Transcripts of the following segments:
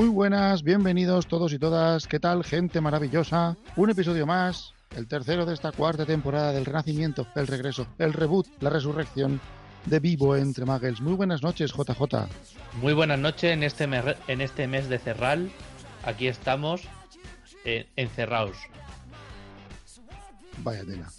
Muy buenas, bienvenidos todos y todas. ¿Qué tal, gente maravillosa? Un episodio más, el tercero de esta cuarta temporada del Renacimiento, el regreso, el reboot, la resurrección de Vivo entre Muggles. Muy buenas noches, JJ. Muy buenas noches en este mes, en este mes de Cerral. Aquí estamos eh, encerrados. Vaya tela.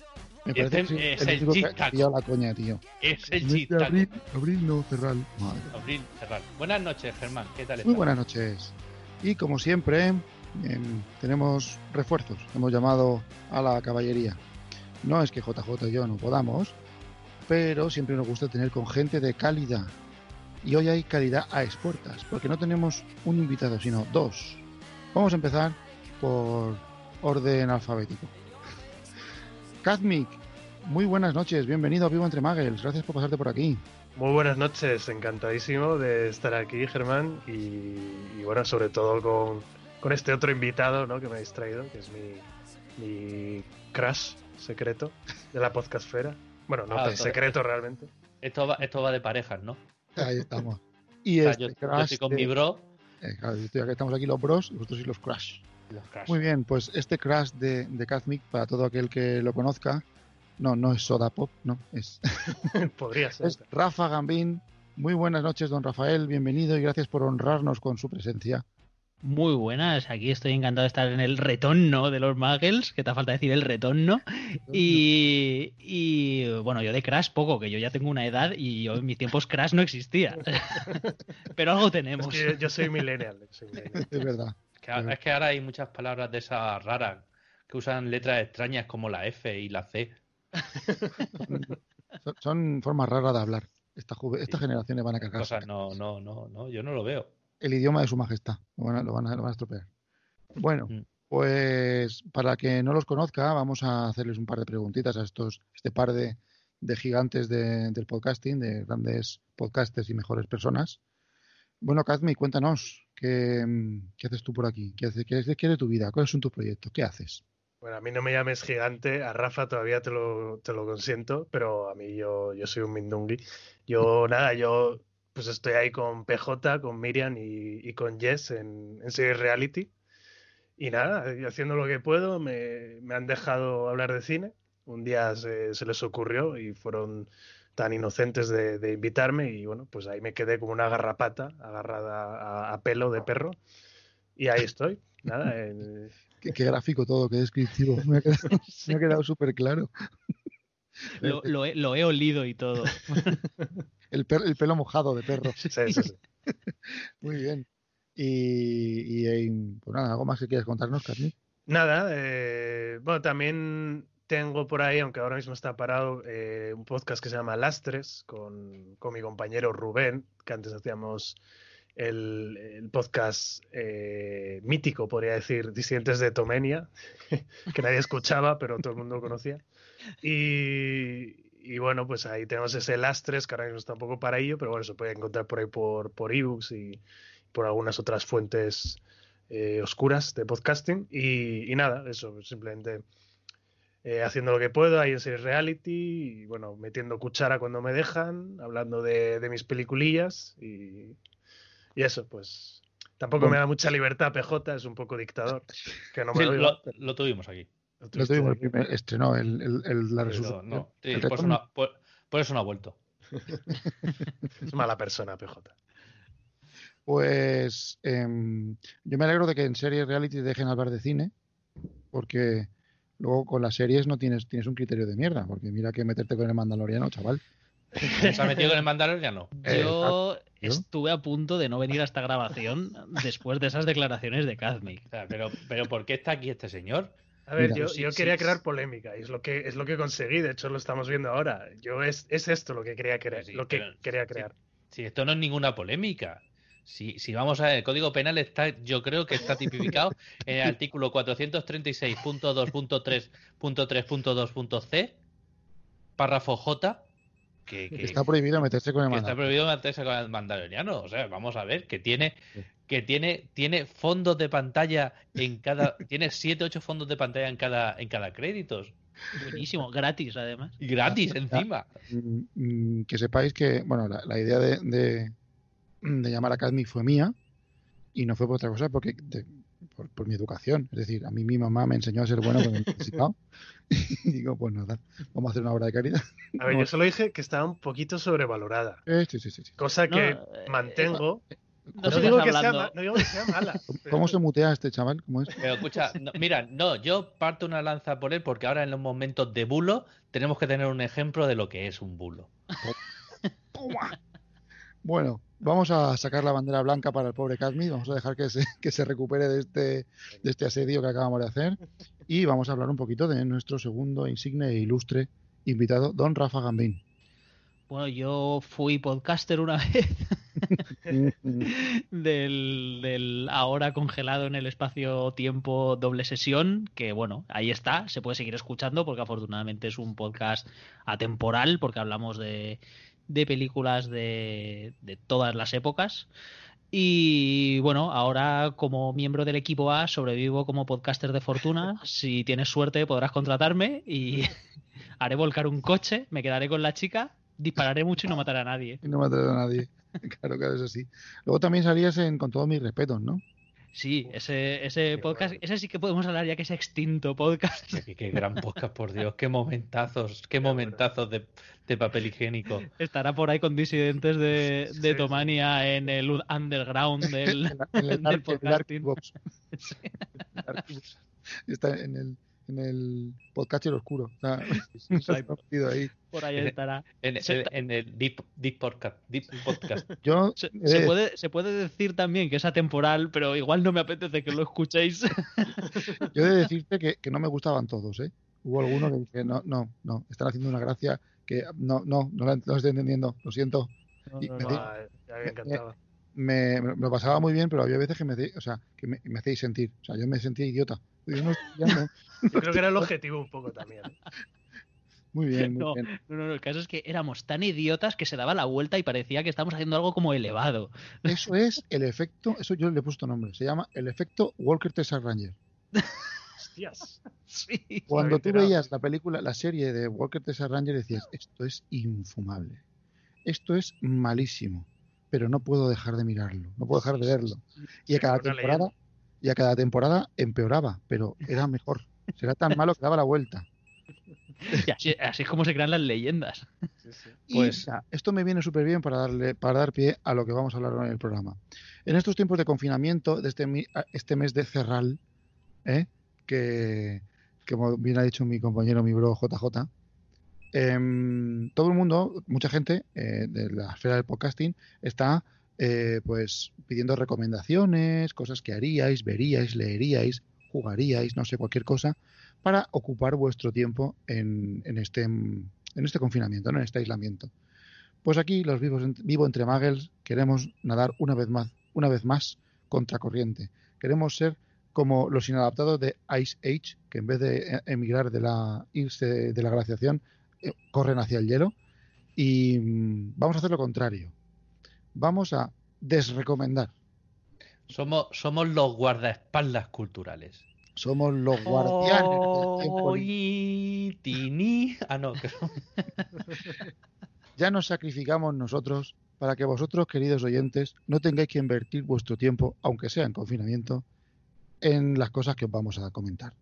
Me Este parece que es el el pillado la coña, tío. Es el abril, abril no, Cerral. Madre. Abril, Cerral. Buenas noches, Germán. ¿Qué tal Muy buenas noches. Y como siempre, em, tenemos refuerzos. Hemos llamado a la caballería. No es que JJ y yo no podamos, pero siempre nos gusta tener con gente de calidad. Y hoy hay calidad a expuertas, porque no tenemos un invitado, sino dos. Vamos a empezar por orden alfabético. Kazmik, muy buenas noches, bienvenido a Vivo entre Muggles, gracias por pasarte por aquí. Muy buenas noches, encantadísimo de estar aquí, Germán, y, y bueno, sobre todo con, con este otro invitado ¿no? que me habéis traído, que es mi, mi crush secreto de la podcastfera. Bueno, no Ah, tan secreto realmente. Esto va, esto va de parejas, ¿no? Ahí estamos. Y O sea, este yo, yo crash estoy con de- mi bro. Eh, claro, yo estoy aquí, estamos aquí los bros y vosotros y los crash. Los crash. Muy bien, pues este crash de, de Kazmik, para todo aquel que lo conozca, no, no es Soda Pop, no, es, Podría ser. es Rafa Gambín. Muy buenas noches, don Rafael, bienvenido y gracias por honrarnos con su presencia. Muy buenas, aquí estoy encantado de estar en el retorno de los Muggles, que te falta decir el retorno. Y, y, bueno, yo de Crash poco, que yo ya tengo una edad y yo en mis tiempos Crash no existía. Pero algo Es tenemos. que yo soy millennial. soy millennial. Es verdad. Que es que ahora hay muchas palabras de esas raras que usan letras extrañas como la F y la C. Son, son formas raras de hablar. Esta estas Sí. generaciones van a cagar. Cosas no, no, no, no, yo no lo veo. El idioma de su majestad. Lo van a, lo van a- lo van a estropear. Bueno, Mm. pues para que no los conozca, vamos a hacerles un par de preguntitas a estos, este par de, de gigantes de- del podcasting, de grandes podcasters y mejores personas. Bueno, Kazmi, cuéntanos, ¿qué, mm, qué haces tú por aquí? ¿Qué, hace- qué es, qué es de tu vida? ¿Cuáles son tus proyectos? ¿Qué haces? Bueno, a mí no me llames gigante, a Rafa todavía te lo, te lo consiento, pero a mí yo, yo soy un mindungui. Yo, nada, yo pues estoy ahí con PJ, con Miriam y, y con Jess en, en Series Reality. Y nada, haciendo lo que puedo, me, me han dejado hablar de cine. Un día se les ocurrió y fueron tan inocentes de, de invitarme y bueno, pues ahí me quedé como una garrapata agarrada a, a pelo de perro. Y ahí estoy, nada, en- Qué, qué gráfico todo, qué descriptivo. Me ha quedado, súper claro. Lo, lo he, lo he olido y todo. El, per- el pelo mojado de perro. sí, sí, sí. Muy bien. Y, y, pues nada, ¿algo más que quieras contarnos, Kazmi? Nada, eh, bueno, también tengo por ahí, aunque ahora mismo está parado, eh, un podcast que se llama Lastres con, con mi compañero Rubén, que antes hacíamos el, el podcast eh, mítico, podría decir, Disidentes de Tomenia, que nadie escuchaba, pero todo el mundo conocía. Y, y bueno, pues ahí tenemos ese Lastres, que ahora mismo está un poco para ello, pero bueno, se puede encontrar por ahí por, por ebooks y por algunas otras fuentes eh, oscuras de podcasting. Y, y nada, eso, simplemente eh, haciendo lo que puedo ahí en Series Reality y bueno, metiendo cuchara cuando me dejan, hablando de, de mis peliculillas y, y eso, pues tampoco Bueno. me da mucha libertad PJ, es un poco dictador, que no me Sí, lo, lo, lo tuvimos aquí. lo tuvimos el aquí. primer, estrenó el, el- el- la resurrección. no, sí, por, eso no, por- por eso no ha vuelto. Es mala persona PJ. Pues em, yo me alegro de que en series reality dejen hablar de cine, porque luego con las series no tienes, tienes un criterio de mierda, porque mira que meterte con el Mandaloriano, chaval. ¿Se ha metido con el Mandaloriano? Eh, Yo estuve a punto de no venir a esta grabación después de esas declaraciones de Kazmik. O sea, pero, pero ¿por qué está aquí este señor? A ver, Mira, yo, sí, yo sí, quería sí. crear polémica y es lo que es lo que conseguí, de hecho lo estamos viendo ahora. Yo es, es esto lo que quería crear, Sí, lo que pero- quería crear. Si esto no es ninguna polémica. Si, si vamos a ver, el Código Penal está, yo creo que está tipificado en el artículo 436.2.3.3.2.c, párrafo J, que, que- Está prohibido meterse con el que está prohibido meterse con el mandaloriano. O sea, vamos a ver, que tiene, que tiene, tiene fondos de pantalla en cada, tiene 7, 8 fondos de pantalla en cada, en cada créditos. Buenísimo, gratis además. Y gratis encima. Mm, mm, que sepáis que, bueno, la, la idea de, de, de llamar a Cadmi fue mía, Y no fue por otra cosa, porque de- por, por mi educación. Es decir, a mí mi mamá me enseñó a ser bueno con el. Y digo, pues nada, vamos a hacer una obra de caridad. A ver, yo solo dije que estaba un poquito sobrevalorada. Eh, sí, sí, sí, sí. Cosa No, que eh, mantengo. No, No, digo que sea no digo que sea mala. pero- ¿Cómo se mutea este chaval? ¿Cómo es? Pero escucha, no, mira, no, yo parto una lanza por él porque ahora en los momentos de bulo tenemos que tener un ejemplo de lo que es un bulo. Bueno, vamos a sacar la bandera blanca para el pobre Cadmi. Vamos a dejar que se, que se recupere de este, de este asedio que acabamos de hacer. Y vamos a hablar un poquito de nuestro segundo insigne e ilustre invitado, don Rafa Gambín. Bueno, yo fui podcaster una vez del, del ahora congelado en el espacio-tiempo doble sesión, que bueno, ahí está, se puede seguir escuchando porque afortunadamente es un podcast atemporal, porque hablamos de, de películas de, de todas las épocas. Y bueno, ahora como miembro del equipo A sobrevivo como podcaster de fortuna. Si tienes suerte podrás contratarme y haré volcar un coche, me quedaré con la chica, dispararé mucho y no mataré a nadie. Y no atrevo a nadie. Claro, claro, eso sí. Luego también salías en Con todos mis respetos, ¿no? Sí, ese, ese podcast, bueno. ese sí que podemos hablar ya que es extinto podcast. Qué, qué gran podcast, por Dios, qué momentazos, qué momentazos de, de papel higiénico. Estará por ahí con disidentes de, de sí. Tomania en el underground del, En, la- en el, del podcasting. Está en el, en el oscuro. Está metido ahí. Por ahí estará. En, en- en el Deep, deep Podcast. Deep podcast. Yo, Se, eh, se puede, se puede decir también que es atemporal, pero igual no me apetece que lo escuchéis. yo he de decirte que, que no me gustaban todos, ¿eh? Hubo algunos que dije, no, no, no, están haciendo una gracia que no, no, no la, no estoy entendiendo, lo siento. No, Y no, me no. ya me encantaba. Me, me lo pasaba muy bien, pero había veces que me, hacéis- o sea, que me, me hacéis sentir. O sea, yo me sentía idiota. Yo no estoy pillando. Yo creo que era el objetivo un poco también. Muy bien, muy No. bien. No, no, el caso es que éramos tan idiotas que se daba la vuelta y parecía que estábamos haciendo algo como elevado. Eso es el efecto, eso yo le he puesto nombre, se llama el efecto Walker Texas Ranger. Hostias. Sí. Cuando tú veías la película, la serie de Walker Texas Ranger, decías, esto es infumable. Esto es malísimo. Pero no puedo dejar de mirarlo, no puedo dejar de verlo. Y a cada temporada, y a cada temporada empeoraba, pero era mejor. Será tan malo que daba la vuelta. Y así, así es como se crean las leyendas. Sí, sí. Y Pues- ya, esto me viene súper bien para darle, para dar pie a lo que vamos a hablar hoy en el programa. En estos tiempos de confinamiento, de este, este mes de Cerral, ¿eh? que, que como bien ha dicho mi compañero, mi bro JJ, em, todo el mundo, mucha gente eh, de la esfera del podcasting está eh, pues pidiendo recomendaciones, cosas que haríais, veríais, leeríais, jugaríais, no sé, cualquier cosa, para ocupar vuestro tiempo en, en este, en este confinamiento, ¿no? en este aislamiento. Pues aquí, los vivos vivo entre muggles, queremos nadar una vez más, una vez más contracorriente. Queremos ser como los inadaptados de Ice Age, que en vez de eh, emigrar de la de la glaciación, eh, corren hacia el hielo. Y mm, vamos a hacer lo contrario. Vamos a desrecomendar. Somos, somos los guardaespaldas culturales. Somos los guardianes libre. Oy, tini. Ah, no, que Ya nos sacrificamos nosotros para que vosotros, queridos oyentes, no tengáis que invertir vuestro tiempo, aunque sea en confinamiento, en las cosas que os vamos a comentar.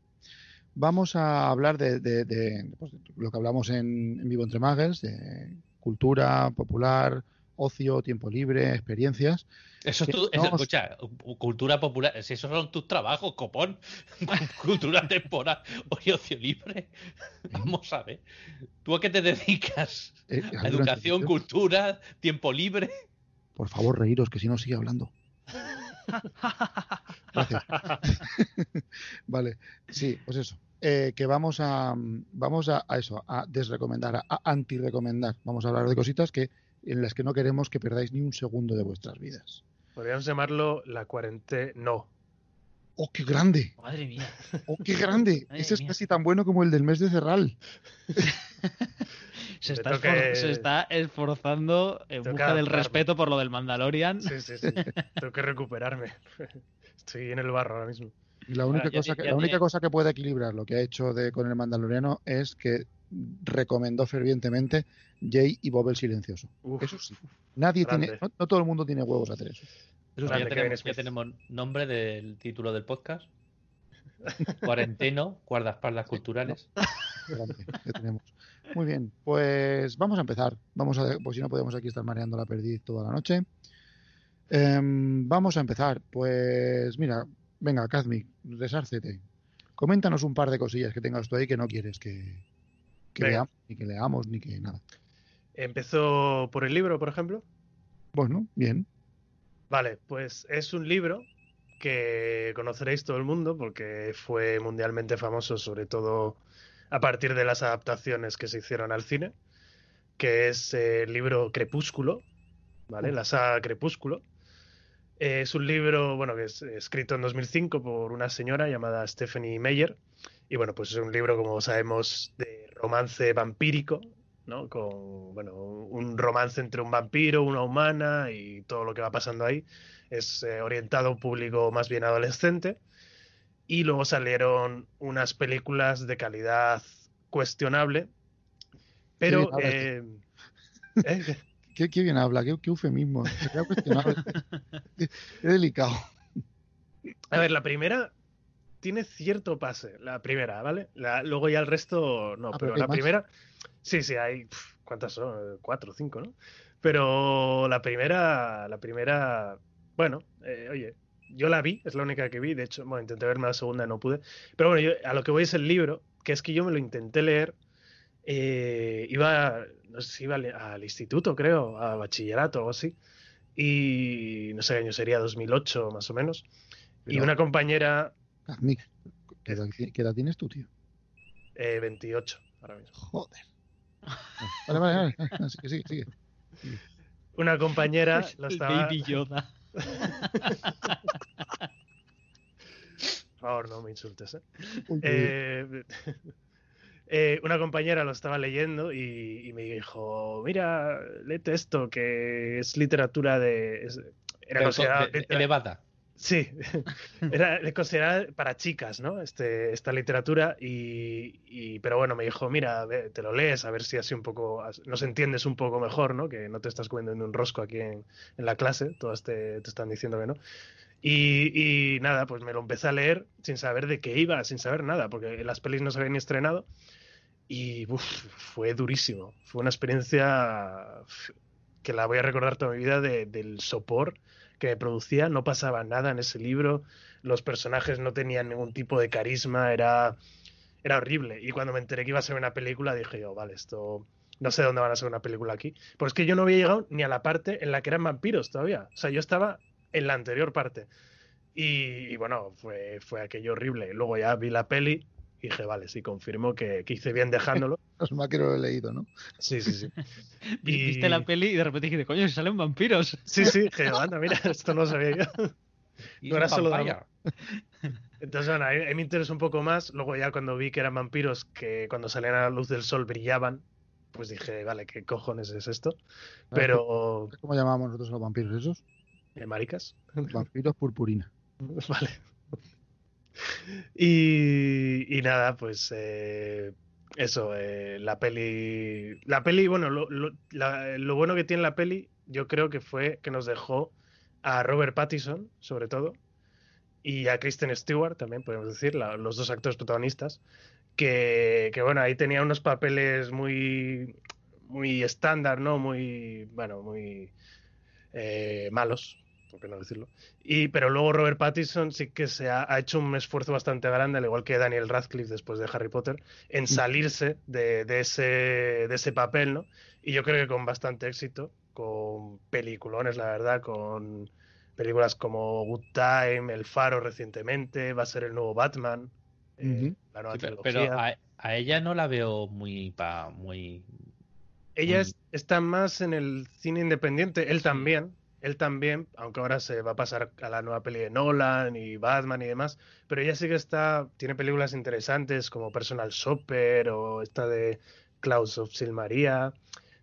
Vamos a hablar de, de- de, pues, lo que hablamos en, en Vivo Entre Muggles, de cultura popular, ocio, tiempo libre, experiencias. Eso es tu, no eso, os- escucha, cultura popular, si esos son tus trabajos, copón. cultura temporal ocio libre. Vamos a ver. ¿Tú a qué te dedicas? Eh, ¿A educación, cultura, tiempo libre? Por favor, reíros, que si no sigue hablando. Gracias. vale, sí, pues eso. Eh, que vamos a vamos a, a eso, a desrecomendar, a, a antirecomendar. Vamos a hablar de cositas que en las que no queremos que perdáis ni un segundo de vuestras vidas. Podríamos llamarlo la cuarentena. No. ¡Oh, qué grande! Madre mía. ¡Oh, qué grande! Madre Ese es casi tan bueno como el del mes de Cerral. Se está, toque- se está esforzando en busca del respeto por lo del Mandalorian. Sí, sí, sí. Tengo que recuperarme. Estoy en el barro ahora mismo. La única, cosa, que, ya la única tiene- cosa que puede equilibrar lo que ha hecho de, con el Mandaloriano es que recomendó fervientemente Jay y Bob el Silencioso. Uf, Eso sí. Nadie grande. tiene, no, no todo el mundo tiene huevos a hacer eso. Eso es ya, tenemos, ya Smith. tenemos nombre del título del podcast. Cuarenteno, guardaespaldas culturales. Grande, ya tenemos. Muy bien, pues vamos a empezar. Vamos a, pues si no podemos aquí estar mareando la perdiz toda la noche. Em, vamos a empezar. Pues mira, venga, Kazmi, resárcete. Coméntanos un par de cosillas que tengas tú ahí que no quieres que, que ni que leamos, ni que nada. Empezó por el libro, por ejemplo. Bueno, bien. Vale, pues es un libro que conoceréis todo el mundo porque fue mundialmente famoso, sobre todo a partir de las adaptaciones que se hicieron al cine, que es el libro Crepúsculo, ¿vale? La saga Crepúsculo. Eh, es un libro, bueno, que es escrito en 2005 por una señora llamada Stephanie Meyer. Y bueno, pues es un libro, como sabemos, de romance vampírico, ¿no? Con, bueno, un romance entre un vampiro, una humana y todo lo que va pasando ahí. Es eh, orientado a un público más bien adolescente. Y luego salieron unas películas de calidad cuestionable. Pero... eh, ¿eh? Qué, qué bien habla, qué, qué eufemismo. Qué, qué delicado. A ver, la primera tiene cierto pase, la primera, ¿vale? La- luego ya el resto no, Ah, pero la más. primera, sí, sí, hay, pf, ¿cuántas son? Cuatro cinco, ¿no? Pero la primera, la primera, bueno, eh, oye, yo la vi, es la única que vi, de hecho, bueno, intenté verme la segunda, no pude, pero bueno, yo, a lo que voy es el libro, que es que yo me lo intenté leer, eh, iba, no sé si iba al, al instituto, creo, a bachillerato o algo así, y no sé qué año sería, 2008 más o menos. Y Pero- una compañera, Kazmi, ¿qué edad, qué edad tienes tú, tío? eh, 28 ahora mismo. Joder. Vale, vale, vale. Ah, Sigue, sigue, sigue. Una compañera el estaba. Baby Yoda. Por favor, no me insultes, ¿eh? Eh, eh, una compañera lo estaba leyendo y, y me dijo: Mira, léete esto, que es literatura de. es- era considerada de- de- litera- elevada. Sí, era considerada para chicas, ¿no? Este, esta literatura y, y- pero bueno, me dijo, mira, ve, te lo lees a ver si así un poco, nos entiendes un poco mejor, ¿no? Que no te estás comiendo en un rosco aquí en, en la clase, todas te, te están diciendo que no. Y, y nada, pues me lo empecé a leer sin saber de qué iba, sin saber nada, porque las pelis no se habían estrenado y fue durísimo. Fue una experiencia que la voy a recordar toda mi vida de- del sopor que me producía, no pasaba nada en ese libro, los personajes no tenían ningún tipo de carisma, era, era horrible. Y cuando me enteré que iba a ser una película, dije yo, vale, esto no sé dónde van a ser una película aquí. Pues es que yo no había llegado ni a la parte en la que eran vampiros todavía. O sea, yo estaba en la anterior parte. Y, y bueno, fue, fue aquello horrible. Luego ya vi la peli y dije, vale, sí, confirmo que, que hice bien dejándolo. Es más que lo he leído, ¿no? Sí, sí, sí. Vi- Viste la peli y de repente dijiste, coño, si salen vampiros. Sí, sí, dije, anda, mira, esto no lo sabía yo. Y No era solo vampire. Entonces, bueno, ahí, ahí me interesó un poco más. Luego ya cuando vi que eran vampiros que cuando salían a la luz del sol brillaban, pues dije, vale, ¿qué cojones es esto? Pero, ¿Cómo llamamos nosotros a los vampiros esos? ¿eh, maricas? Vampiros purpurina. Vale. Y, nada, pues eh, eso, eh, la peli. La peli, bueno, lo, bueno que tiene la peli, yo creo que fue que nos dejó a Robert Pattinson, sobre todo, y a Kristen Stewart también, podemos decir, los dos actores protagonistas, que, que bueno, ahí tenía unos papeles muy, muy estándar, ¿no? Muy, bueno, muy eh, malos, qué no decirlo. Y, pero luego Robert Pattinson sí que se ha, ha hecho un esfuerzo bastante grande, al igual que Daniel Radcliffe después de Harry Potter, en salirse de, de ese, de ese papel, ¿no? Y yo creo que con bastante éxito, con peliculones, la verdad, con películas como Good Time, El Faro recientemente, va a ser el nuevo Batman, eh, Ujú. la nueva Sí, pero trilogía. pero a, a ella no la veo muy pa, muy Ella muy- es- está más en el cine independiente, él también, él también, aunque ahora se va a pasar a la nueva peli de Nolan y Batman y demás, pero ella sí que está, tiene películas interesantes como Personal Shopper o esta de Klaus of Silmaria,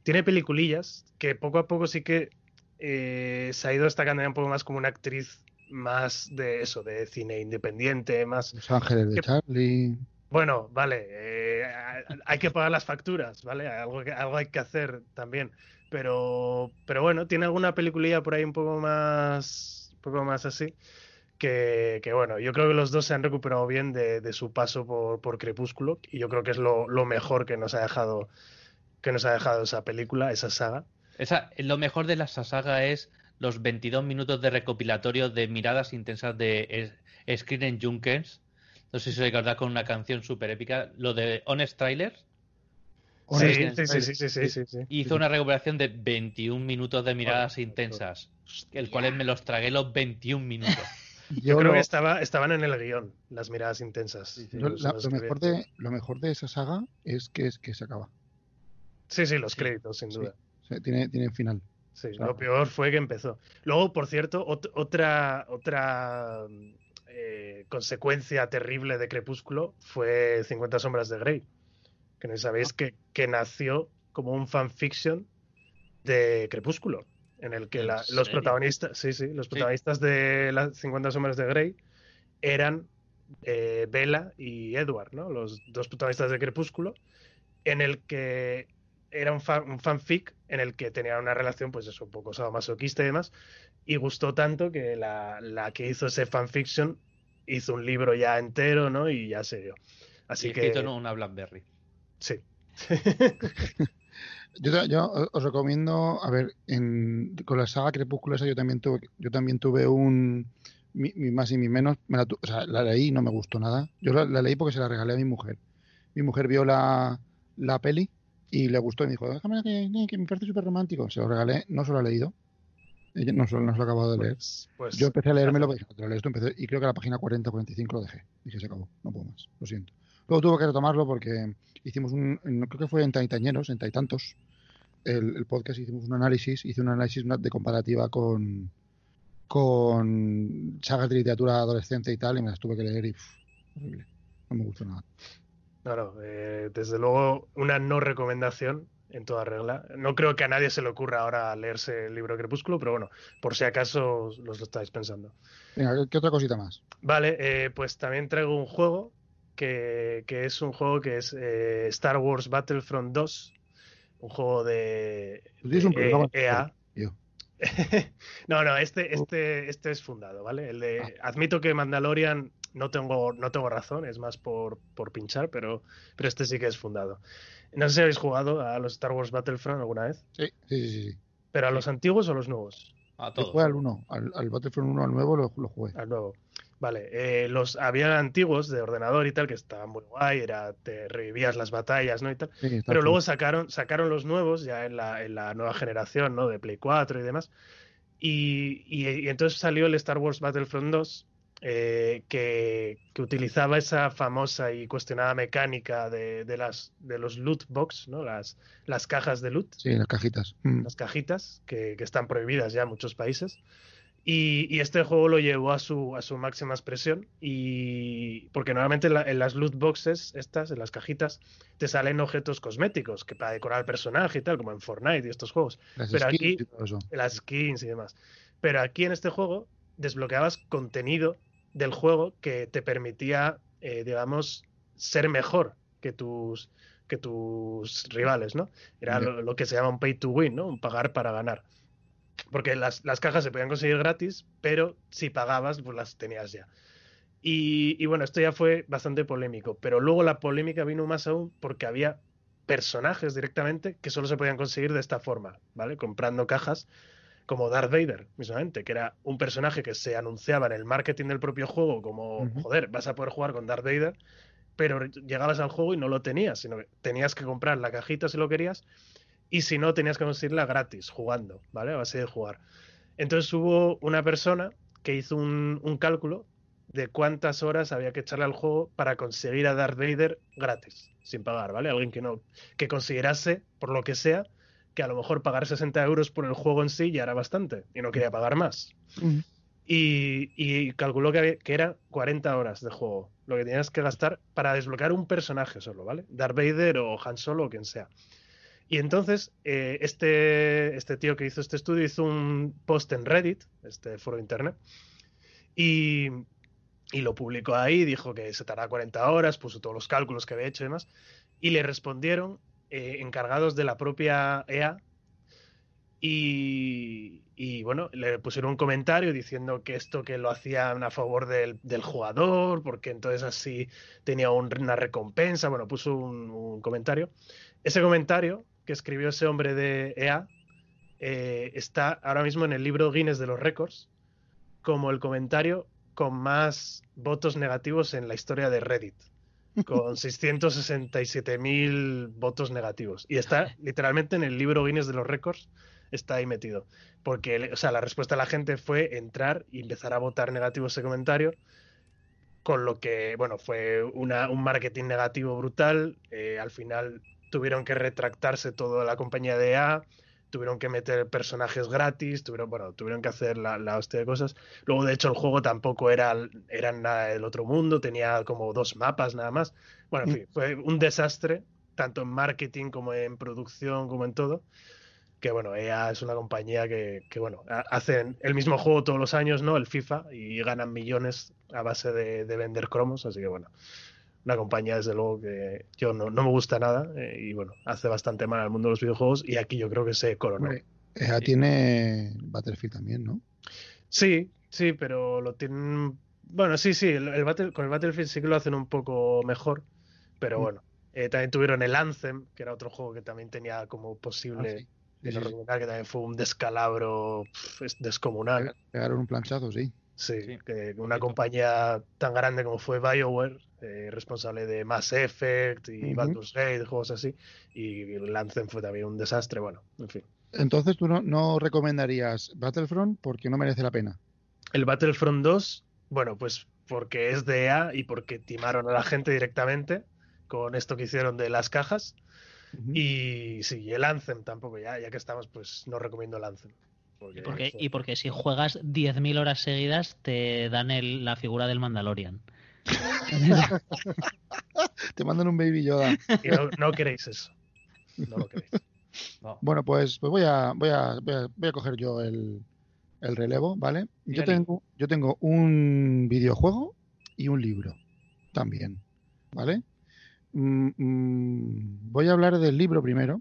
tiene peliculillas que poco a poco sí que eh, se ha ido destacando ya un poco más como una actriz más de eso, de cine independiente, más Los ángeles de ¿Qué- Charlie. bueno, vale, eh, hay que pagar las facturas, ¿vale? Algo, que- algo hay que hacer también. Pero, pero bueno, tiene alguna peliculilla por ahí un poco más, poco más así. Que, que, bueno, yo creo que los dos se han recuperado bien de, de su paso por, por, Crepúsculo y yo creo que es lo, lo, mejor que nos ha dejado que nos ha dejado esa película, esa saga. Esa, lo mejor de la saga es los 22 minutos de recopilatorio de miradas intensas de Screen Junkers. No sé si os recordáis con una canción súper épica. Lo de Honest Trailers. Sí, sí, sí, sí, sí, sí, sí, Hizo una recuperación de 21 minutos de miradas intensas, el cual me los tragué los 21 minutos. Yo, Yo creo lo... que estaba, estaban en el guion, las miradas intensas. Yo, la, lo, mejor de, lo mejor de esa saga es que, es que se acaba. Sí, sí, los créditos, sin duda. Sí, tiene, tiene final. Sí, claro. lo peor fue que empezó. Luego, por cierto, ot otra, otra eh, consecuencia terrible de Crepúsculo fue 50 sombras de Grey. Que no sabéis que, que nació como un fanfiction de Crepúsculo, en el que la, los protagonistas, sí, sí, los protagonistas sí. de las 50 sombras de Grey eran eh, Bella y Edward, ¿no? Los dos protagonistas de Crepúsculo, en el que era un, fan, un, fanfic en el que tenía una relación, pues eso, un poco masoquista y demás, y gustó tanto que la, la, que hizo ese fanfiction hizo un libro ya entero, ¿no? Y ya se dio. Así y que. Escrito, ¿no? Una Blackberry. Sí. yo, yo, os recomiendo, a ver, en, con la saga Crepúsculo esa yo también tuve, yo también tuve un mi, mi más y mi menos, me la, o sea, la leí y no me gustó nada. Yo la, la, leí porque se la regalé a mi mujer. Mi mujer vio la, la peli y le gustó y me dijo, déjame que, que me parece súper romántico. Se lo regalé, no se lo ha leído. No, no se lo ha acabado de leer. Pues, pues, yo empecé a leérmelo dije, lo lees tú, empecé, y creo que a la página 40 45 lo dejé. Dije, se acabó, no puedo más, lo siento. Luego tuve que retomarlo porque hicimos un, creo que fue en Taitañeros, en Taitantos, el, el, podcast, hicimos un análisis, hice un análisis de comparativa con, con sagas de literatura adolescente y tal, y me las tuve que leer y pff, horrible, no me gustó nada. Claro, eh, desde luego una no recomendación en toda regla. No creo que a nadie se le ocurra ahora leerse el libro Crepúsculo, pero bueno, por si acaso los lo estáis pensando. Venga, ¿qué otra cosita más? Vale, eh, pues también traigo un juego que, que es un juego que es eh, Star Wars Battlefront 2, un juego de, de un e EA. Yo. no, no, este, este, este es fundado, ¿vale? El de, ah. Admito que Mandalorian no tengo, no tengo razón, es más por, por pinchar, pero, pero este sí que es fundado. No sé si habéis jugado a los Star Wars Battlefront alguna vez. Sí, sí, sí. sí. ¿Pero a los antiguos o a los nuevos? A todos. Yo jugué al 1, al, al, Battlefront 1, al nuevo lo, lo jugué. Al nuevo. Vale, eh, los había antiguos de ordenador y tal que estaban muy guay, era te revivías las batallas, ¿no? Y tal. Sí, Pero luego sacaron, sacaron los nuevos ya en la, en la nueva generación, ¿no? De Play 4 y demás. Y, y, y entonces salió el Star Wars Battlefront 2 eh, que, que, utilizaba esa famosa y cuestionada mecánica de, de, las, de los loot box, ¿no? las, las cajas de loot. Sí, las cajitas. Mm. Las cajitas, que, que, están prohibidas ya en muchos países. Y, y, este juego lo llevó a su, a su máxima expresión. Y porque normalmente en, la, en, las loot boxes, estas, en las cajitas, te salen objetos cosméticos que para decorar el personaje y tal, como en Fortnite y estos juegos. Las Pero skins aquí, y las skins y demás. Pero aquí en este juego desbloqueabas contenido del juego que te permitía, eh, digamos, ser mejor que tus, que tus rivales, ¿no? Era lo, lo, que se llama un pay to win, ¿no? Un pagar para ganar. Porque las, las, cajas se podían conseguir gratis, pero si pagabas, pues las tenías ya. Y, y, bueno, esto ya fue bastante polémico, pero luego la polémica vino más aún porque había personajes directamente que solo se podían conseguir de esta forma, ¿vale? Comprando cajas como Darth Vader, mismamente, que era un personaje que se anunciaba en el marketing del propio juego como, uh -huh. joder, vas a poder jugar con Darth Vader, pero llegabas al juego y no lo tenías, sino que tenías que comprar la cajita si lo querías, y si no, tenías que conseguirla gratis, jugando, ¿vale? A base de jugar. Entonces hubo una persona que hizo un, un cálculo de cuántas horas había que echarle al juego para conseguir a Darth Vader gratis, sin pagar, ¿vale? Alguien que no, que considerase, por lo que sea, que a lo mejor pagar 60 euros por el juego en sí ya era bastante y no quería pagar más. Uh -huh. y, y, calculó que, había, que era 40 horas de juego, lo que tenías que gastar para desbloquear un personaje solo, ¿vale? Darth Vader o Han Solo o quien sea. Y entonces, eh, este, este tío que hizo este estudio hizo un post en Reddit, este foro internet, y, y lo publicó ahí, dijo que se tarda 40 horas, puso todos los cálculos que había hecho y demás, y le respondieron eh, encargados de la propia EA Y, y, bueno, le pusieron un comentario diciendo que esto que lo hacían a favor del, del jugador, porque entonces así tenía un, una recompensa. Bueno, puso un, comentario. Ese comentario que escribió ese hombre de EA eh, está ahora mismo en el libro Guinness de los récords como el comentario con más votos negativos en la historia de Reddit con 667.000 votos negativos. Y está literalmente en el libro Guinness de los récords, está ahí metido. Porque, o sea, la respuesta de la gente fue entrar y empezar a votar negativo ese comentario, con lo que, bueno, fue una, un marketing negativo brutal. Eh, al final tuvieron que retractarse toda la compañía de A tuvieron que meter personajes gratis, tuvieron, bueno, tuvieron que hacer la, la hostia de cosas. Luego, de hecho, el juego tampoco era, era nada del otro mundo, tenía como dos mapas nada más. Bueno, en fin, fue un desastre, tanto en marketing como en producción, como en todo. Que bueno, EA es una compañía que, que bueno, hacen el mismo juego todos los años, ¿no? El FIFA, y ganan millones a base de, de vender cromos, así que bueno una compañía, desde luego, que yo no, no me gusta nada eh, y bueno, hace bastante mal al mundo de los videojuegos y aquí yo creo que se coronó. EA tiene Battlefield también, ¿no? Sí, sí, pero lo tienen. Bueno, sí, sí, el, el Battle... con el Battlefield sí que lo hacen un poco mejor, pero mm. bueno. Eh, también tuvieron el Anthem, que era otro juego que también tenía como posible. Ah, sí. Sí, sí, que también fue un descalabro pff, descomunal. Pegaron un planchazo, sí. Sí, sí. Que una compañía tan grande como fue BioWare, eh, responsable de Mass Effect y uh -huh. Baldur's Gate, juegos así, y Lancen fue también un desastre, bueno, en fin. Entonces, ¿tú no, no, recomendarías Battlefront porque no merece la pena? El Battlefront 2, bueno, pues porque es de EA y porque timaron a la gente directamente con esto que hicieron de las cajas. Uh -huh. Y sí, el Anthem tampoco, ya, ya que estamos, pues no recomiendo el Anthem. Porque, porque, y porque si juegas 10.000 horas seguidas te dan el, la figura del Mandalorian. te mandan un baby Yoda. Y no, no queréis eso. No lo queréis. No. Bueno, pues, pues voy, a, voy, a, voy, a, voy a coger yo el, el relevo, ¿vale? Yo tengo, yo tengo un videojuego y un libro también, ¿vale? Mm, mm, voy a hablar del libro primero.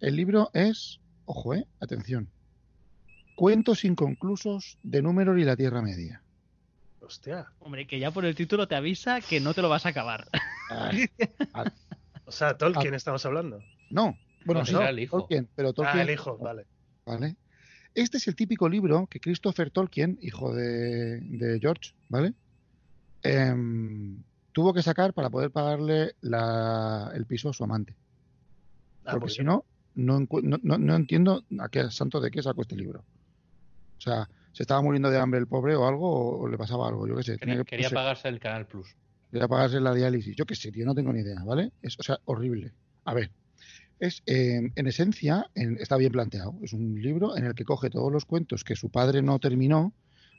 El libro es, ojo, eh, atención, Cuentos inconclusos de Númenor y la Tierra Media. Hostia. Hombre, que ya por el título te avisa que no te lo vas a acabar. Ah, ah, o sea, Tolkien ah, estamos hablando. No, bueno, no, sí, el hijo. Tolkien, pero Tolkien. Ah, el hijo, vale. Vale. Este es el típico libro que Christopher Tolkien, hijo de, de George, ¿vale? Eh, tuvo que sacar para poder pagarle la, el piso a su amante. Porque pues si no, no, no, no, entiendo a qué santo de qué sacó este libro. O sea, se estaba muriendo de hambre el pobre o algo, o, o le pasaba algo, yo qué sé. Quería, que, quería pagarse el Canal Plus. Quería pagarse la diálisis. Yo qué sé, tío, no tengo ni idea, ¿vale? Es, o sea, horrible. A ver, es, eh, en esencia, en, está bien planteado. Es un libro en el que coge todos los cuentos que su padre no terminó,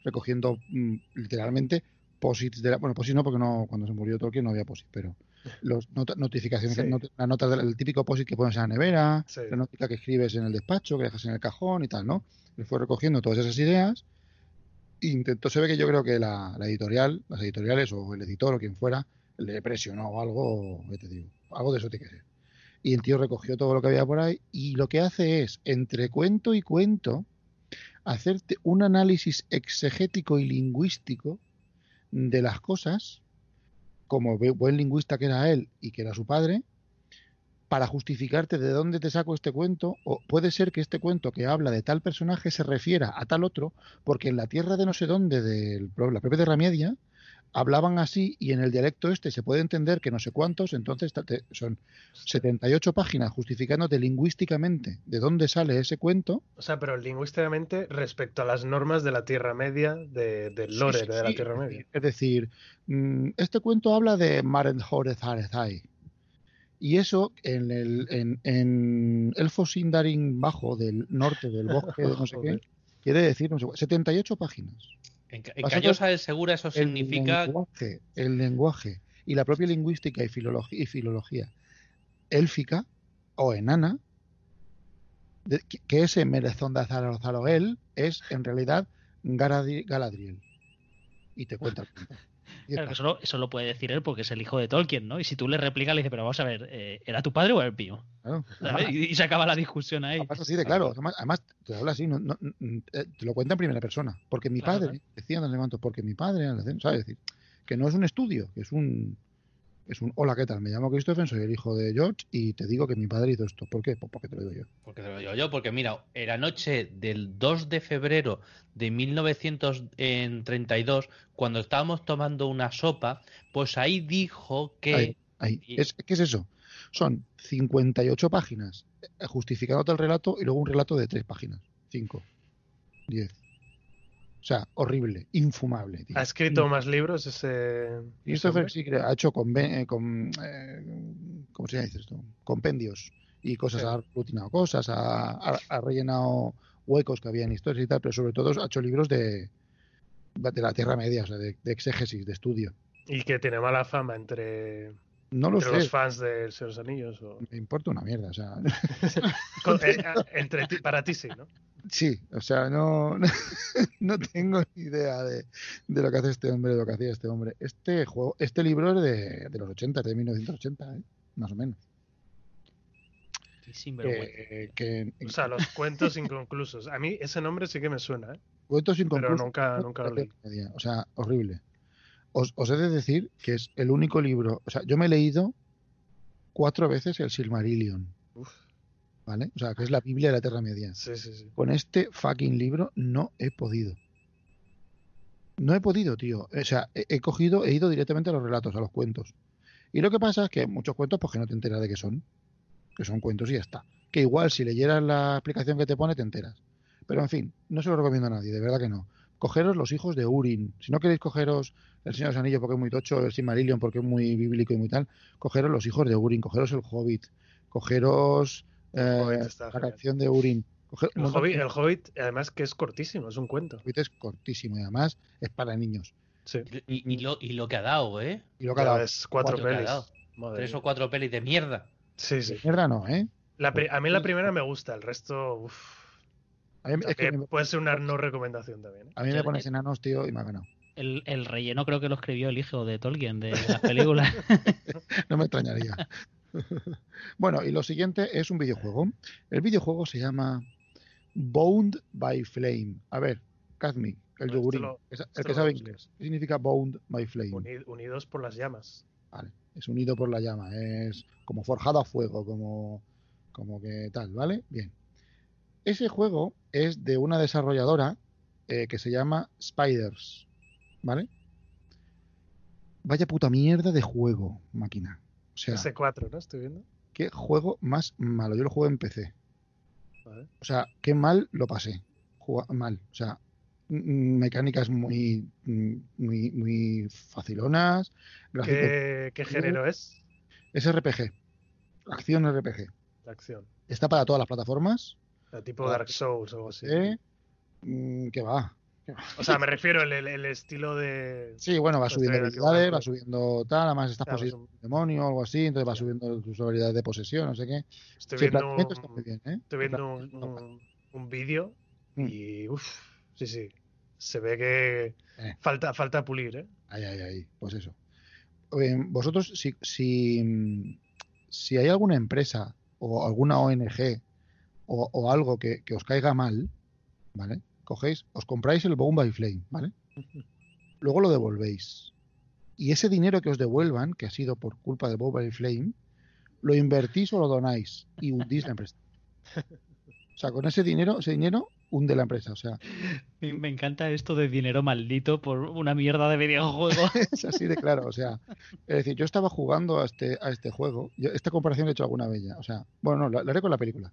recogiendo mm, literalmente posits de la, bueno, posits no, porque no, cuando se murió Tolkien no había posits, pero los not, notificaciones, sí. not, la nota del típico posit que pones en la nevera, sí. la nota que escribes en el despacho, que dejas en el cajón y tal, ¿no? Le fue recogiendo todas esas ideas intentó, se ve que yo creo que la, editorial, las editoriales o el editor o quien fuera, le presionó o algo, ¿qué te digo? Algo de eso tiene que ser. Y el tío recogió todo lo que había por ahí y lo que hace es, entre cuento y cuento, hacerte un análisis exegético y lingüístico de las cosas, como buen lingüista que era él y que era su padre, para justificarte de dónde te saco este cuento, o puede ser que este cuento que habla de tal personaje se refiera a tal otro, porque en la tierra de no sé dónde, de la propia Tierra Media, hablaban así y en el dialecto este se puede entender que no sé cuántos, entonces son 78 páginas justificándote lingüísticamente de dónde sale ese cuento. O sea, pero lingüísticamente respecto a las normas de la Tierra Media, de, del lore sí, sí, de la Tierra Media. Es decir, mm, este cuento habla de Marenhorezarezai. Y eso en el en, en Elfo Sindarin bajo del norte del bosque de no sé qué, quiere decir no sé, 78 páginas. En, en Callosa del Segura eso significa... El lenguaje, el lenguaje y la propia lingüística y filología, y filología élfica o enana, de, que ese merezón de Azalogel es en realidad Galadriel. Y te cuenta Claro, que eso, lo- eso lo puede decir él porque es el hijo de Tolkien, ¿no? Y si tú le replicas, le dices, pero vamos a ver, eh, ¿era tu padre o el mío? Y, y se acaba la discusión ahí. Además, así de claro. Además, además, te habla así, no, no- eh, te lo cuenta en primera persona. Porque mi Claro, padre, decía sé cuánto, porque mi padre, ¿sabes? Es decir, que no es un estudio, que es un. Es un, hola, ¿qué tal? Me llamo Christopher, soy el hijo de George y te digo que mi padre hizo esto. ¿Por qué? Pues porque te lo digo yo. Porque te lo digo yo, porque mira, en la noche del 2 de febrero de 1932, cuando estábamos tomando una sopa, pues ahí dijo que... Ahí, ahí. y- Es, ¿Qué es eso? Son 58 páginas eh, justificándote el relato y luego un relato de 3 páginas. 5, 10. O sea, horrible, infumable. tío. ¿Ha escrito más libros ese. Christopher sí que ha hecho eh, con, eh, ¿cómo se dice esto? Compendios y cosas, Sí. ha aglutinado cosas, ha, ha- ha rellenado huecos que había en historias y tal, pero sobre todo ha hecho libros de, de la Tierra Media, o sea, de, de exégesis, de estudio. Y que tiene mala fama entre, No lo entre sé, los fans Señor de los Anillos. o- me importa una mierda, o sea, eh, eh, entre ti- para ti sí, ¿no? sí, o sea, no, no tengo ni idea de, de lo que hace este hombre, de lo que hacía este hombre. Este juego, este libro es de, de los 80, de 1980, ¿eh? más o menos. Eh, que, O sea, los cuentos inconclusos. A mí ese nombre sí que me suena, ¿eh? Cuentos Pero inconclusos. nunca, nunca lo leí. O sea, horrible. Os, os he de decir que es el único libro. O sea, yo me he leído cuatro veces el Silmarillion, Uf, ¿vale? O sea, que es la Biblia de la Tierra Media. sí, sí, sí. Con este fucking libro no he podido. No he podido, tío. O sea, he, he cogido, he ido directamente a los relatos, a los cuentos. Y lo que pasa es que hay muchos cuentos, pues que no te enteras de qué son. Que son cuentos y ya está. Que igual si leyeras la explicación que te pone, te enteras. Pero en fin, no se lo recomiendo a nadie, de verdad que no. Cogeros los hijos de Urin. Si no queréis cogeros el Señor de los Anillos porque es muy tocho, el Silmarillion porque es muy bíblico y muy tal, cogeros los hijos de Urin, cogeros el Hobbit, cogeros eh, Hobbit la canción de Urin. coger El Hobbit, el Hobbit, además que es cortísimo, es un cuento. Hobbit es cortísimo y además es para niños. Sí. Y, y lo, y lo que ha dado, ¿eh? Y lo que ha dado. ves, cuatro pelis. Madre Tres mía. o cuatro pelis de mierda. Sí, sí. De mierda no, ¿eh? La a mí la primera me gusta, el resto uf, A mí, es que me, puede ser una no recomendación también. ¿eh? a mí me pones enanos, tío, y me ha ganado. El, el relleno creo que lo escribió el hijo de Tolkien de las películas. No me extrañaría. bueno, y lo siguiente es un videojuego. El videojuego se llama Bound by Flame. A ver, Kazmi, el yogurín, lo- el que sabe inglés. ¿Qué significa Bound by Flame? Uni- unidos por las llamas. Vale, es unido por la llama, es como forjado a fuego, como, como que tal, ¿vale? Bien. Ese juego es de una desarrolladora eh, que se llama Spiders, ¿vale? Vaya puta mierda de juego, máquina. O sea, S4, ¿no? Estoy viendo. qué juego más malo. Yo lo juego en PC. Vale. O sea, qué mal lo pasé. Juga- mal. O sea, mecánicas muy, muy, muy facilonas. ¿Qué, qué género es? Es RPG. Acción RPG. La acción. Está para todas las plataformas. O tipo Dark Souls o algo así. ¿eh? Mm, ¿Qué va? O sea, me refiero el, el estilo de. Sí, bueno, va Pues subiendo que habilidades, va subiendo tal, además estás Claro, poseído un- demonio o algo así, entonces va subiendo tus habilidades de posesión, no sé qué. Estoy Sí, viendo planteamiento está muy un, bien, ¿eh? estoy viendo un, un, un vídeo Mm. y. Uff, sí, sí. Se ve que Eh. falta, falta pulir, ¿eh? Ahí, ahí, ahí. Pues eso. Vosotros, si, si, si hay alguna empresa o alguna ONG o, o algo que, que os caiga mal, ¿vale? Cogéis, os compráis el Bound by Flame, ¿vale? Luego lo devolvéis. Y ese dinero que os devuelvan, que ha sido por culpa de Bound by Flame, lo invertís o lo donáis y hundís la empresa. O sea, con ese dinero, ese dinero hunde la empresa. O sea, Me encanta esto de dinero maldito por una mierda de videojuego. Es así de claro, o sea, es decir, yo estaba jugando a este, a este juego, yo- esta comparación la he hecho alguna vez ya, o sea, bueno, no, la, la haré con la película,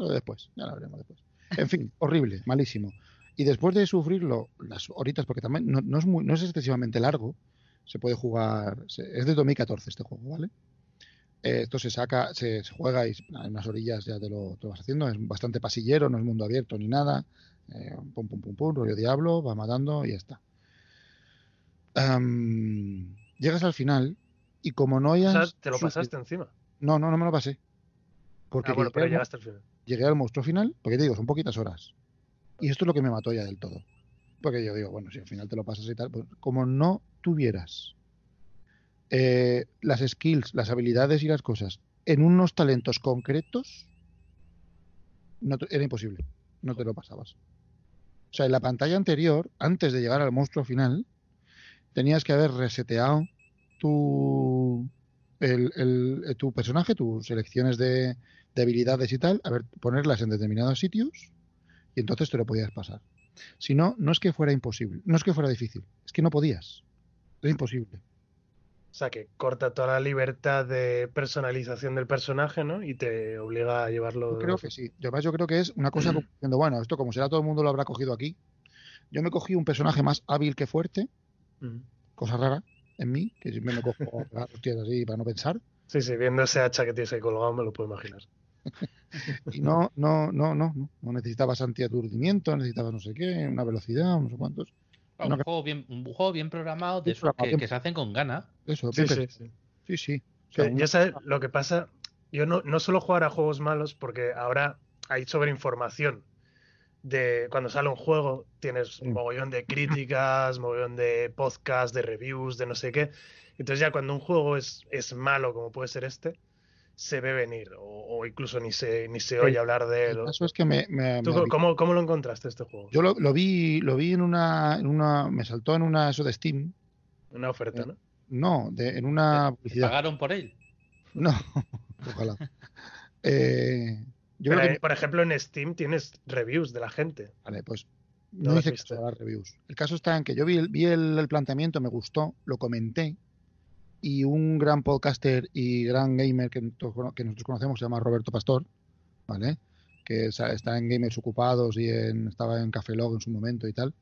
lo de después, ya la veremos después. En fin, horrible, malísimo. Y después de sufrirlo las horitas, porque también no, no es, muy, no es excesivamente largo, se puede jugar, se- es de 2014 este juego, ¿vale? Eh, esto se saca, se, se juega y en unas orillas ya te lo, te lo vas haciendo, es bastante pasillero, no es mundo abierto ni nada, eh, pum, pum, pum, pum, rollo diablo, va matando y ya está. Llegas al final y como no O hayas... sea, te lo pasaste encima. No, no, no me lo pasé. Porque Ah, bueno, llegué, al, mo- llegaste al final. llegué al monstruo final, porque te digo, son poquitas horas. Y esto es lo que me mató ya del todo. Porque yo digo, bueno, si al final te lo pasas y tal, pues como no tuvieras eh, las skills, las habilidades y las cosas en unos talentos concretos, no te- era imposible. No te lo pasabas. O sea, en la pantalla anterior, antes de llegar al monstruo final, tenías que haber reseteado tu, el, el- eh, tu personaje, tus selecciones de, de habilidades y tal, a ver, ponerlas en determinados sitios y entonces te lo podías pasar. Si no, no es que fuera imposible, no es que fuera difícil, es que no podías. Era imposible. O sea, que corta toda la libertad de personalización del personaje, ¿no? Y te obliga a llevarlo. Yo creo que sí. Yo, además, yo creo que es una cosa como diciendo, bueno, esto como será todo el mundo lo habrá cogido aquí. Yo me cogí un personaje más hábil que fuerte, cosa rara en mí, que siempre me cojo a hostias así para no pensar. Sí, sí, viendo ese hacha que tienes ahí colgado me lo puedo imaginar. Y no, no, no, no, no, no necesitabas antiaturdimiento, necesitabas no sé qué, una velocidad, no sé cuántos. Ah, un, juego bien, un juego bien programado de esos que, se hacen con gana. Eso, Sí, sí, sí. sí, sí. O Que sea, ya sabes, lo que pasa, yo no, no suelo jugar a juegos malos porque ahora hay sobreinformación de cuando sale un juego, tienes un mogollón de críticas, mogollón de podcasts, de reviews, de no sé qué. Entonces ya cuando un juego es, es malo, como puede ser este, se ve venir o, o incluso ni se, ni se oye hablar de él. el caso es que me, me- ¿Tú me- cómo, cómo lo encontraste este juego? yo lo, lo vi, lo vi en una, en una, me saltó en una eso de Steam, Una oferta, ¿no? no, de, en una ¿Te publicidad. pagaron por él? No, ojalá. Eh, yo Pero, creo que por ejemplo, en Steam tienes reviews de la gente. Vale, pues No no hice caso las reviews. El caso está en que yo vi, el, vi el, el planteamiento, me gustó, lo comenté y un gran podcaster y gran gamer que, nosotros cono- que nosotros conocemos se llama Roberto Pastor, ¿vale? Que está en Gamers Ocupados y en, estaba en Café Log en su momento y tal.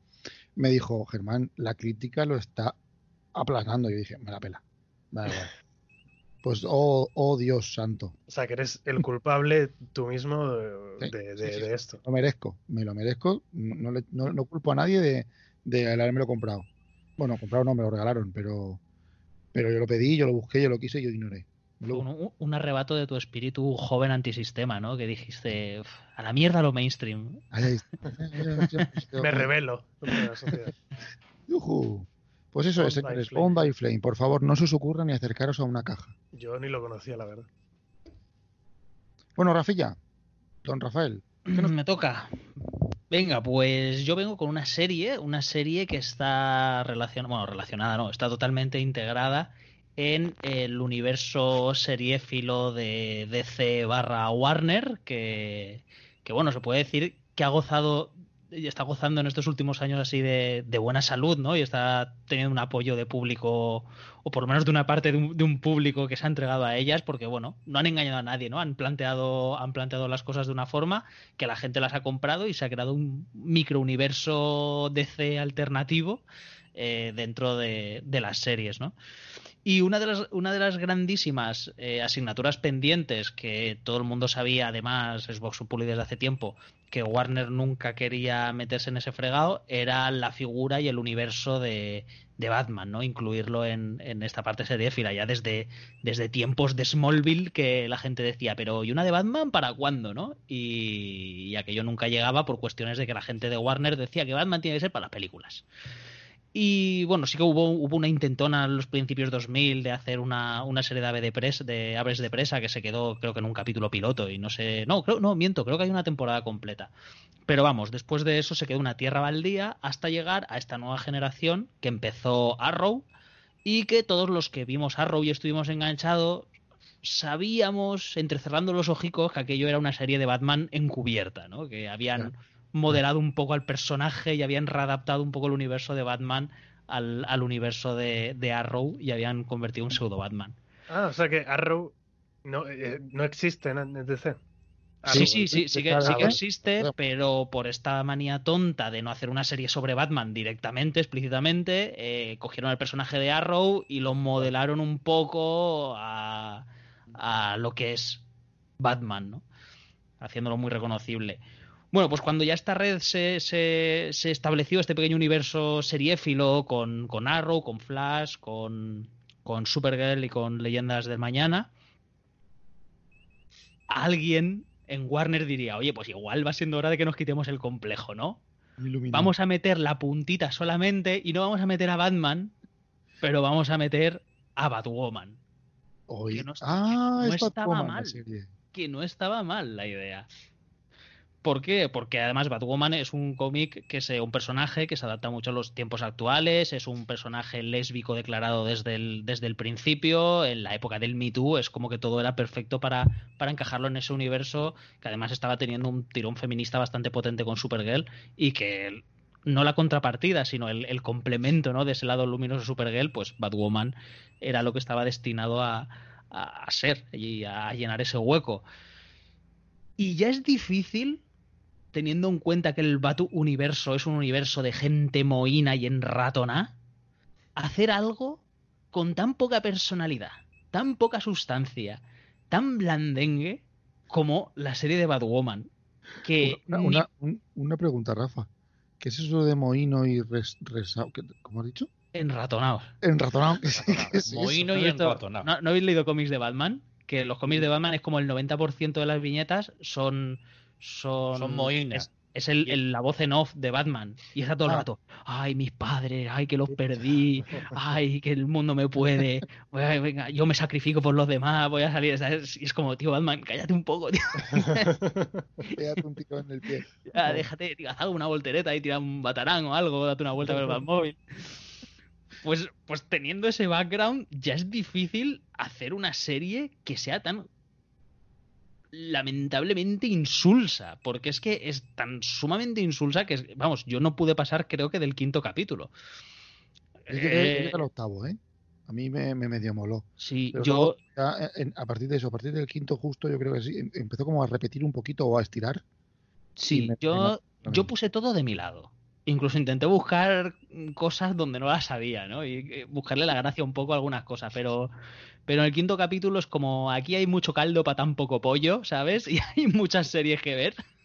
Me dijo, Germán, la crítica lo está aplanando. Y yo dije, me la pela. Da igual. Pues, oh, oh Dios santo. O sea, que eres el culpable tú mismo de, Sí, de- sí, de- sí, de sí. esto. Lo merezco, me lo merezco. No, no le- no- no culpo a nadie de, de haberme lo comprado. Bueno, comprado no, me lo regalaron, pero, pero yo lo pedí, yo lo busqué, yo lo quise y yo ignoré. Un, un- arrebato de tu espíritu joven antisistema, ¿no? Que dijiste, "Uf, a la mierda lo mainstream. Me revelo Pues eso es, señores. Owned by Flame. Por favor, no se os ocurra ni acercaros a una caja. Yo ni lo conocía, la verdad. Bueno, Rafilla, don Rafael, Me toca. Venga, pues yo vengo con una serie, una serie que está relacionada, bueno, relacionada no, está totalmente integrada en el universo seriéfilo de DC barra Warner, que, que bueno, se puede decir que ha gozado y está gozando en estos últimos años así de, de buena salud, ¿no? Y está teniendo un apoyo de público, o por lo menos de una parte de un, de un público que se ha entregado a ellas, porque bueno, no han engañado a nadie, ¿no? Han planteado, han planteado las cosas de una forma que la gente las ha comprado y se ha creado un microuniverso DC alternativo eh, dentro de, de las series, ¿no? Y una de las, una de las grandísimas eh, asignaturas pendientes que todo el mundo sabía, además, es Vox Populi desde hace tiempo, que Warner nunca quería meterse en ese fregado, era la figura y el universo de, de Batman, ¿no? Incluirlo en, en esta parte seriéfila, ya desde, desde tiempos de Smallville que la gente decía, pero ¿y una de Batman para cuándo, no? Y, y aquello nunca llegaba por cuestiones de que la gente de Warner decía que Batman tiene que ser para las películas. Y bueno, sí que hubo, hubo una intentona en los principios 2000 de hacer una, una serie de, ave de, pres, de aves de presa que se quedó creo que en un capítulo piloto y no sé, no, creo, no, miento, creo que hay una temporada completa. Pero vamos, después de eso se quedó una tierra baldía hasta llegar a esta nueva generación que empezó Arrow y que todos los que vimos Arrow y estuvimos enganchados sabíamos, entrecerrando los ojicos, que aquello era una serie de Batman encubierta, ¿no? Que habían modelado un poco al personaje y habían readaptado un poco el universo de Batman al, al universo de, de, Arrow y habían convertido un pseudo Batman. Ah, o sea que Arrow no, eh, no existe en DC. Sí, sí, sí, sí que, sí que existe, pero por esta manía tonta de no hacer una serie sobre Batman directamente, explícitamente, eh, cogieron el personaje de Arrow y lo modelaron un poco a, a lo que es Batman, ¿no? Haciéndolo muy reconocible. Bueno, pues cuando ya esta red se, se, se estableció, este pequeño universo seriéfilo con, con Arrow, con Flash, con, con Supergirl y con Leyendas del Mañana, alguien en Warner diría, oye, pues igual va siendo hora de que nos quitemos el complejo, ¿no? Iluminado. Vamos a meter la puntita solamente y no vamos a meter a Batman pero vamos a meter a Batwoman. Hoy... Que no ah, no estaba Batwoman mal. Que no estaba mal la idea. ¿Por qué? Porque además Batwoman es un cómic que es un personaje que se adapta mucho a los tiempos actuales, es un personaje lésbico declarado desde el, desde el principio, en la época del Me Too, es como que todo era perfecto para, para encajarlo en ese universo, que además estaba teniendo un tirón feminista bastante potente con Supergirl y que no la contrapartida, sino el, complemento ¿no? de ese lado luminoso de Supergirl, pues Batwoman era lo que estaba destinado a- a ser y a llenar ese hueco. Y ya es difícil, teniendo en cuenta que el Batu universo es un universo de gente mohína y enratoná, hacer algo con tan poca personalidad, tan poca sustancia, tan blandengue como la serie de Batwoman. Que Una, ni- una- un- una pregunta, Rafa. ¿Qué es eso de mohino y res, ¿Cómo has dicho? enratonados. Enratonado. ¿Qué es- qué es eso? Mohino ¿No y enratonado. ¿No, no habéis leído cómics de Batman? Que los cómics de Batman es como el 90% de las viñetas son. Son, Son. Es, es el, el- la voz en off de Batman. Y está todo el Ah. rato. Ay, mis padres, ay, que los perdí. Ay, que el mundo me puede. Venga, yo me sacrifico por los demás. Voy a salir. ¿sabes? Y es como, tío, Batman, cállate un poco, tío. Pégate un tiro en el pie. Ya, déjate, tío, haz una voltereta y tira un batarán o algo, date una vuelta con el Batmóvil. Pues, pues teniendo ese background, ya es difícil hacer una serie que sea tan lamentablemente insulsa, porque es que es tan sumamente insulsa que, vamos, yo no pude pasar creo que del quinto capítulo. Yo llegué, Eh, al octavo, ¿eh? A mí me, me medio moló. sí, Pero yo, luego, ya, eh, en- a partir de eso, a partir del quinto justo, yo creo que sí, em- empezó como a repetir un poquito o a estirar. sí, me- yo, me- yo puse todo de mi lado. Incluso intenté buscar cosas donde no las sabía, ¿no? Y eh, buscarle la gracia un poco a algunas cosas, pero, pero en el quinto capítulo es como aquí hay mucho caldo para tan poco pollo, ¿sabes? Y hay muchas series que ver.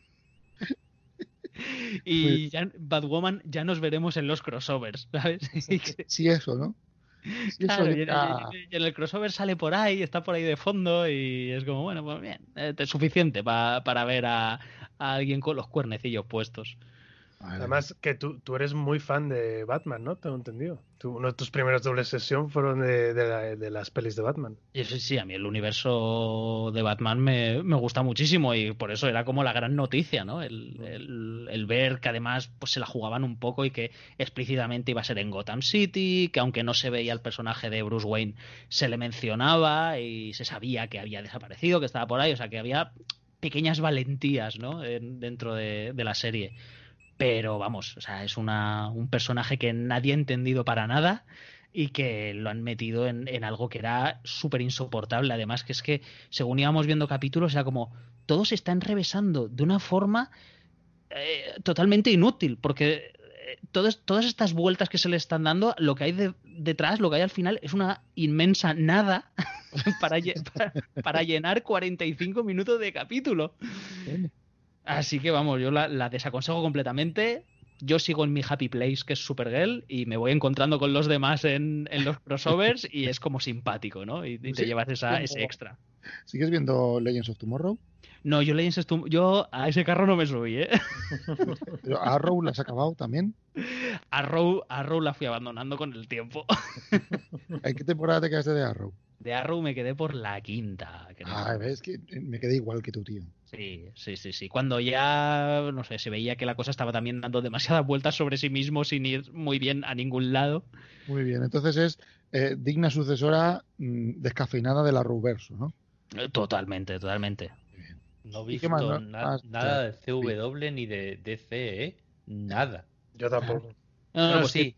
Y Pues- ya Batwoman ya nos veremos en los crossovers, ¿sabes? Sí, eso, ¿no? Sí, claro, eso y en, ya- y- y en el crossover sale por ahí, está por ahí de fondo y es como, bueno, pues bien, eh, es suficiente pa- para ver a, a alguien con los cuernecillos puestos. Vale. Además, que tú, tú eres muy fan de Batman, ¿no? Tengo entendido. Tú- uno de tus primeros dobles sesión fueron de, de la- de las pelis de Batman. Y sí, sí, a mí el universo de Batman me, me gusta muchísimo y por eso era como la gran noticia, ¿no? El, el- el ver que además pues se la jugaban un poco y que explícitamente iba a ser en Gotham City, que aunque no se veía el personaje de Bruce Wayne, se le mencionaba y se sabía que había desaparecido, que estaba por ahí, o sea que había pequeñas valentías, ¿no? En- dentro de, de la serie. Pero vamos, o sea, es una, un personaje que nadie ha entendido para nada y que lo han metido en, en algo que era súper insoportable. Además, que es que según íbamos viendo capítulos, era como todo se está enrevesando de una forma eh, totalmente inútil, porque eh, todas, todas estas vueltas que se le están dando, lo que hay de- detrás, lo que hay al final, es una inmensa nada para, para, para llenar 45 minutos de capítulo. Así que vamos, yo la, la desaconsejo completamente. Yo sigo en mi happy place, que es Supergirl, y me voy encontrando con los demás en, en los crossovers y es como simpático, ¿no? Y, y te Sí, llevas esa, ese extra. ¿Sigues viendo Legends of Tomorrow? No, yo Legends of Tom- yo a ese carro no me subí, ¿eh? Pero Arrow la has acabado también. Arrow, Arrow la fui abandonando con el tiempo. ¿En qué temporada te quedaste de Arrow? De Arrow me quedé por la quinta. creo. Ah, ves que me quedé igual que tu tío. Sí, sí, sí, sí. Cuando ya, no sé, se veía que la cosa estaba también dando demasiadas vueltas sobre sí mismo sin ir muy bien a ningún lado. Muy bien, entonces es eh, digna sucesora mm, descafeinada del Arrowverso, ¿no? Eh, Totalmente, totalmente. No he ¿Y visto qué más, no? na- Más- nada de CW ni de DC, ¿eh? Nada. Yo tampoco. No, no, Bueno, pues sí.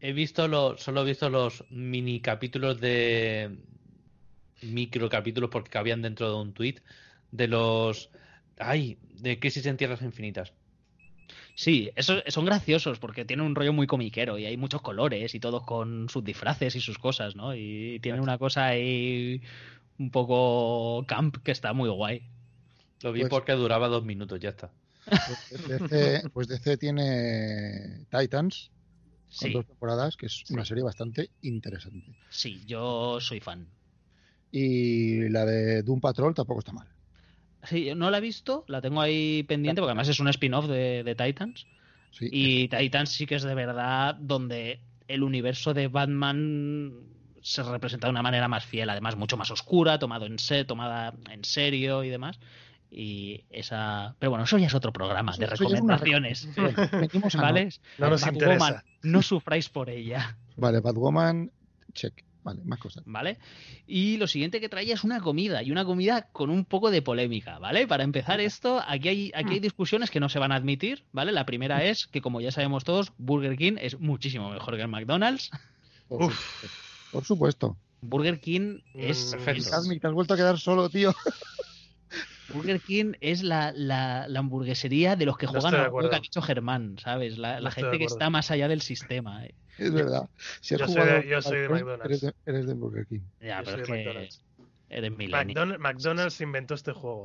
He visto los, solo he visto los mini capítulos de micro capítulos porque cabían dentro de un tweet de los ay, de Crisis en Tierras Infinitas. Sí, esos son graciosos porque tienen un rollo muy comiquero y hay muchos colores y todos con sus disfraces y sus cosas, ¿no? Y tienen una cosa ahí un poco camp que está muy guay. Lo vi Pues- porque duraba dos minutos, ya está. Pues DC, pues DC tiene Titans con Sí, dos temporadas, que es una Sí. serie bastante interesante. sí, yo soy fan. Y la de Doom Patrol tampoco está mal. Sí, no la he visto, la tengo ahí pendiente porque además es un spin-off de, de Titans. Sí, Y Titans sí que es de verdad donde el universo de Batman se representa de una manera más fiel, además mucho más oscura, tomado en se, tomada en serio y demás. Y esa. Pero bueno, eso ya es otro programa de recomendaciones. Venimos. ¿Vale? No nos Batwoman, interesa. no sufráis por ella. Vale, Batwoman, check. Vale, más cosas. ¿vale? Y lo siguiente que traía es una comida, y una comida con un poco de polémica, ¿vale? Para empezar esto, aquí hay, aquí hay discusiones que no se van a admitir, ¿vale? La primera es que, como ya sabemos todos, Burger King es muchísimo mejor que el McDonald's. Por, Uf. supuesto. Por supuesto. Burger King es, Mm, perfecto. te has vuelto a quedar solo, tío. Burger King es la, la- la hamburguesería de los que No juegan al juego que ha dicho Germán, ¿sabes? La, No gente que está más allá del sistema. ¿eh? Es verdad. Si has Yo soy de- yo soy de al Quest, McDonald's. Eres de, eres de Burger King. Ya, Yo pero soy de McDonald's. eres. McDonald's, McDonald's inventó este juego.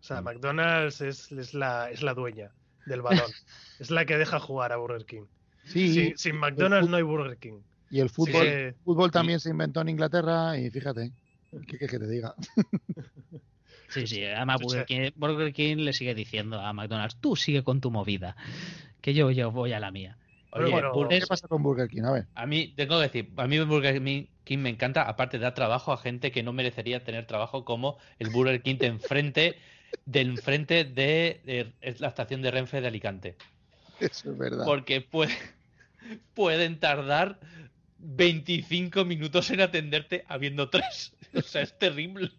O sea, Mm. McDonald's es, es la, es la dueña del balón. es la que deja jugar a Burger King. Sí, Sin, sin McDonald's no hay Burger King. y el fútbol, fútbol también se inventó en Inglaterra y fíjate, ¿qué quieres que te diga? Sí, sí, además Sí, Burger. King, Burger King le sigue diciendo a McDonald's, tú sigue con tu movida, que yo, yo voy a la mía. Oye, bueno, Burger- ¿Qué pasa con Burger King? A ver. A mí, tengo que decir, a mí Burger King me encanta, aparte da trabajo a gente que no merecería tener trabajo como el Burger King de enfrente, de enfrente de, la estación de Renfe de Alicante. Eso es verdad. Porque puede- pueden tardar 25 minutos en atenderte habiendo tres. O sea, es terrible.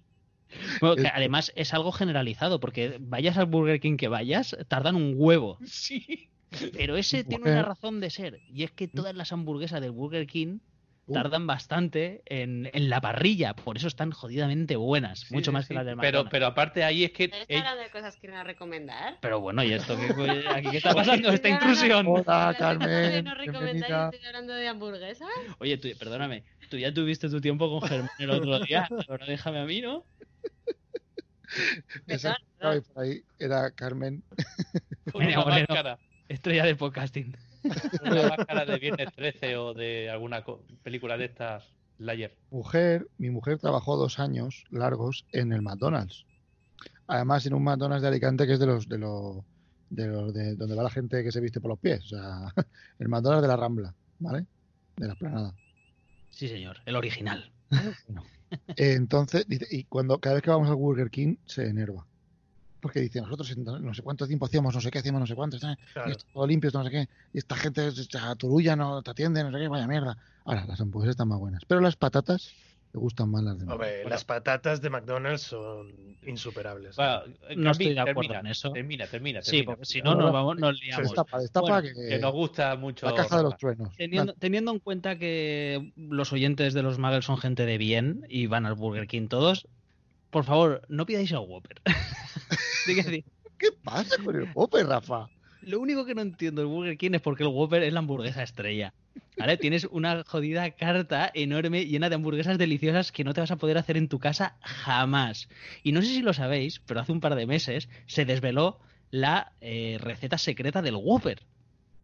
Bueno, que además es algo generalizado, porque vayas al Burger King que vayas, tardan un huevo. Sí. Pero ese tiene una razón de ser, y es que todas las hamburguesas del Burger King Uh. tardan bastante en, en la parrilla, por eso están jodidamente buenas, Sí, mucho sí, más sí. que las del Pero, McDonald's. pero aparte ahí es que ¿Está eh, hablando de cosas que no recomendar? Pero bueno, ¿y esto qué, aquí qué está pasando? Esta intrusión. Hola, ¿De Carmen. no recomendáis estoy hablando de hamburguesas? Oye, tú, perdóname, tú ya tuviste tu tiempo con Germán el otro día, ahora déjame a mí, ¿no? Esa que Perdón, estaba ahí por ahí era Carmen. una Estrella de podcasting. una máscara de Viernes 13 o de alguna co- película de estas Layer. Mujer, mi mujer trabajó dos años largos en el McDonald's. Además, en un McDonald's de Alicante que es de los de los de los de donde va la gente que se viste por los pies. O sea, el McDonald's de la Rambla, ¿vale? De la Esplanada. Sí, señor, el original. Bueno. Entonces, dice, y cuando cada vez que vamos al Burger King se enerva. Porque dice, nosotros no sé cuánto tiempo hacíamos, no sé qué hacíamos, no sé cuánto, está, y Claro. está todo limpio, no sé qué, y esta gente se aturulla, no te atiende, no sé qué, vaya mierda. Ahora, las hamburguesas están más buenas. Pero las patatas me gustan más las de Hombre, McDonald's. las patatas de McDonald's son insuperables. Eh, No estoy de acuerdo termina, en eso. Termina, termina, Sí, termina, porque si no nos, vamos, nos Se liamos. destapa, destapa Bueno, que, que nos gusta mucho. la caja de los truenos. Teniendo, teniendo en cuenta que los oyentes de los Muggles son gente de bien y van al Burger King todos, por favor, no pidáis el Whopper. ¿Qué pasa con el Whopper, Rafa? Lo único que no entiendo del Burger King es porque el Whopper es la hamburguesa estrella. ¿Vale? Tienes una jodida carta enorme llena de hamburguesas deliciosas que no te vas a poder hacer en tu casa jamás. Y no sé si lo sabéis, pero hace un par de meses se desveló la eh, receta secreta del Whopper.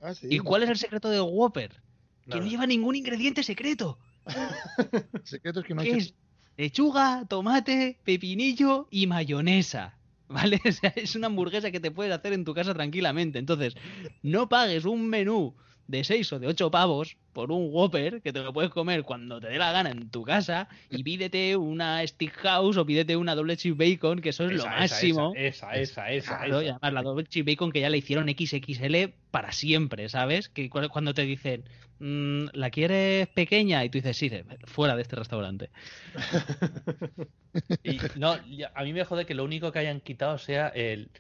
Ah, sí, ¿Y cuál es el secreto del Whopper? Que no lleva ningún ingrediente secreto. El secreto es que no ¿Qué hay es? Lechuga, tomate, pepinillo y mayonesa. ¿Vale? O sea, es una hamburguesa que te puedes hacer en tu casa tranquilamente. Entonces, no pagues un menú de 6 o de 8 pavos por un Whopper que te lo puedes comer cuando te dé la gana en tu casa y pídete una Stick House o pídete una doble cheese bacon, que eso es lo Esa, máximo. Esa, esa, esa, Claro, y además la doble cheese bacon que ya la hicieron XXL para siempre, ¿sabes? Que cu- cuando te dicen, "Mm, ¿la quieres pequeña? Y tú dices, sí, fuera de este restaurante. Y no, a mí me jode que lo único que hayan quitado sea el,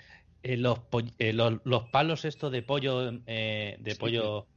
el- los, eh, los, los palos estos de pollo, eh, de Sí, pollo.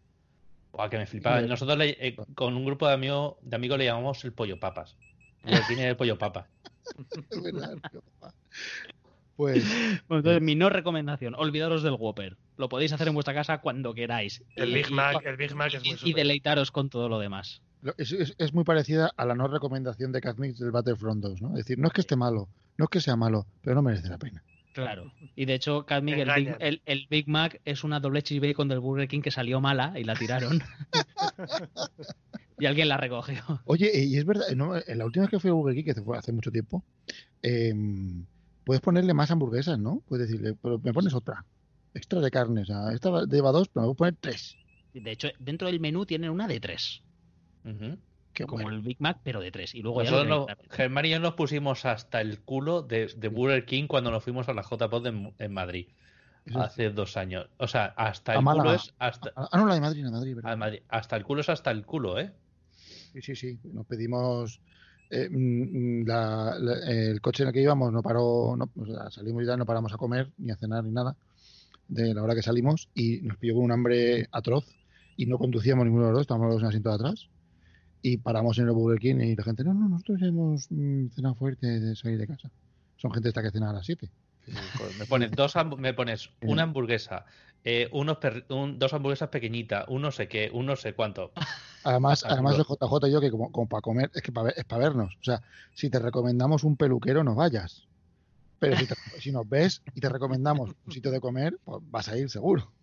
Buah, que me flipaba. Sí. Nosotros le- eh, con un grupo de amigos, de amigos le llamamos el pollo papas. Porque tiene el pollo papa. Pues Bueno, entonces, mi no recomendación, olvidaros del Whopper. Lo podéis hacer en vuestra casa cuando queráis. El Y- Big y- Mac, el Big Mac es muy y, y deleitaros con todo lo demás. es, es- es muy parecida a la no recomendación de Kazmix del Battlefront 2, ¿no? Es decir, no es que esté malo, no es que sea malo, pero no merece la pena. Claro. Y de hecho, Cadmic, el Big, el, el Big Mac es una doble bacon del Burger King que salió mala y la tiraron. y alguien la recogió. Oye, eh, y es verdad, ¿no? en la última vez que fui a Burger King, que fue hace mucho tiempo, em, puedes ponerle más hamburguesas, ¿no? Puedes decirle, pero me pones otra, extra de carne, o sea, esta va- lleva dos, pero me voy a poner tres. De hecho, dentro del menú tienen una de tres. Qué como bueno. el Big Mac, pero de tres. Y luego ya Nosotros Germán y yo nos pusimos hasta el culo de, de Burger King cuando nos fuimos a la JPOD en, en Madrid Eso es- hace dos años. O sea, hasta A el culo es hasta, Ah, no, la de Madrid, la de Madrid, ¿verdad? a Madrid. hasta el culo es hasta el culo, ¿eh? Sí, sí, sí. Nos pedimos. Eh, mm, el coche en el que íbamos no paró. No, o sea, salimos y ya no paramos a comer ni a cenar ni nada de la hora que salimos y nos pilló con un hambre atroz y no conducíamos ninguno de los dos, estábamos en el asiento de atrás y paramos en el Burger King y la gente, no, no, nosotros hemos mm, cenado fuerte de salir de casa. Son gente esta que cena a las 7. Me pones dos me pones una hamburguesa, eh, unos un- dos hamburguesas pequeñitas, un no sé qué, un no sé cuánto. Además, además el claro. JJ y yo, que como, como para comer, es que para, es para vernos. O sea, si te recomendamos un peluquero, no vayas. Pero si, te- si nos ves y te recomendamos un sitio de comer, pues vas a ir seguro.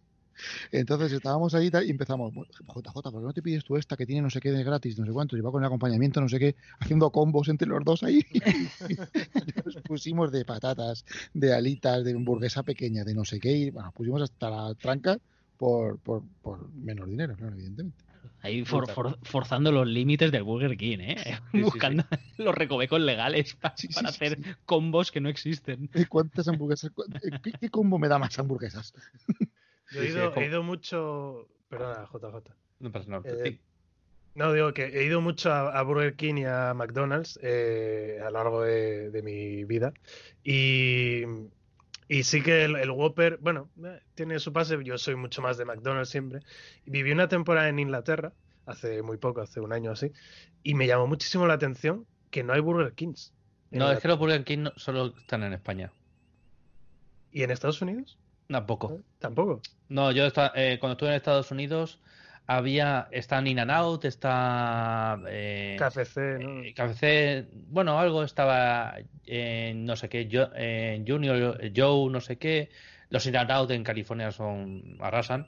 Entonces estábamos ahí y empezamos, "Bueno, JJ, ¿por qué no te pides tú esta que tiene no sé qué de gratis, no sé cuánto, y va con el acompañamiento, no sé qué, haciendo combos entre los dos ahí? Nos pusimos de patatas, de alitas, de hamburguesa pequeña, de no sé qué, y bueno, pusimos hasta la tranca por, por, por menos dinero, claro, evidentemente. Ahí for- for- forzando los límites del Burger King, ¿eh? sí, Buscando los recovecos legales pa- Sí, sí, para sí, hacer sí. combos que no existen. ¿Cuántas hamburguesas? eh, ¿Qué, qué combo me da más hamburguesas? Yo he Sí, sí, ido, como- he ido mucho. Perdona, JJ. No pasa nada. Eh. No, digo que he ido mucho a, a Burger King y a McDonald's eh, a lo largo de, de mi vida. Y, y sí que el, el Whopper, bueno, eh, tiene su pase. Yo soy mucho más de McDonald's siempre. Viví una temporada en Inglaterra, hace muy poco, hace un año así, y me llamó muchísimo la atención que no hay Burger Kings. No, es que los Burger King no- solo están en España. ¿Y en Estados Unidos? Tampoco. ¿Eh? Tampoco. No, yo esta- eh, cuando estuve en Estados Unidos había, está In and Out, está eh, KFC, ¿no? eh, KFC, bueno, algo estaba en no sé qué, yo, en Junior, Joe, no sé qué, los In and Out en California son, arrasan,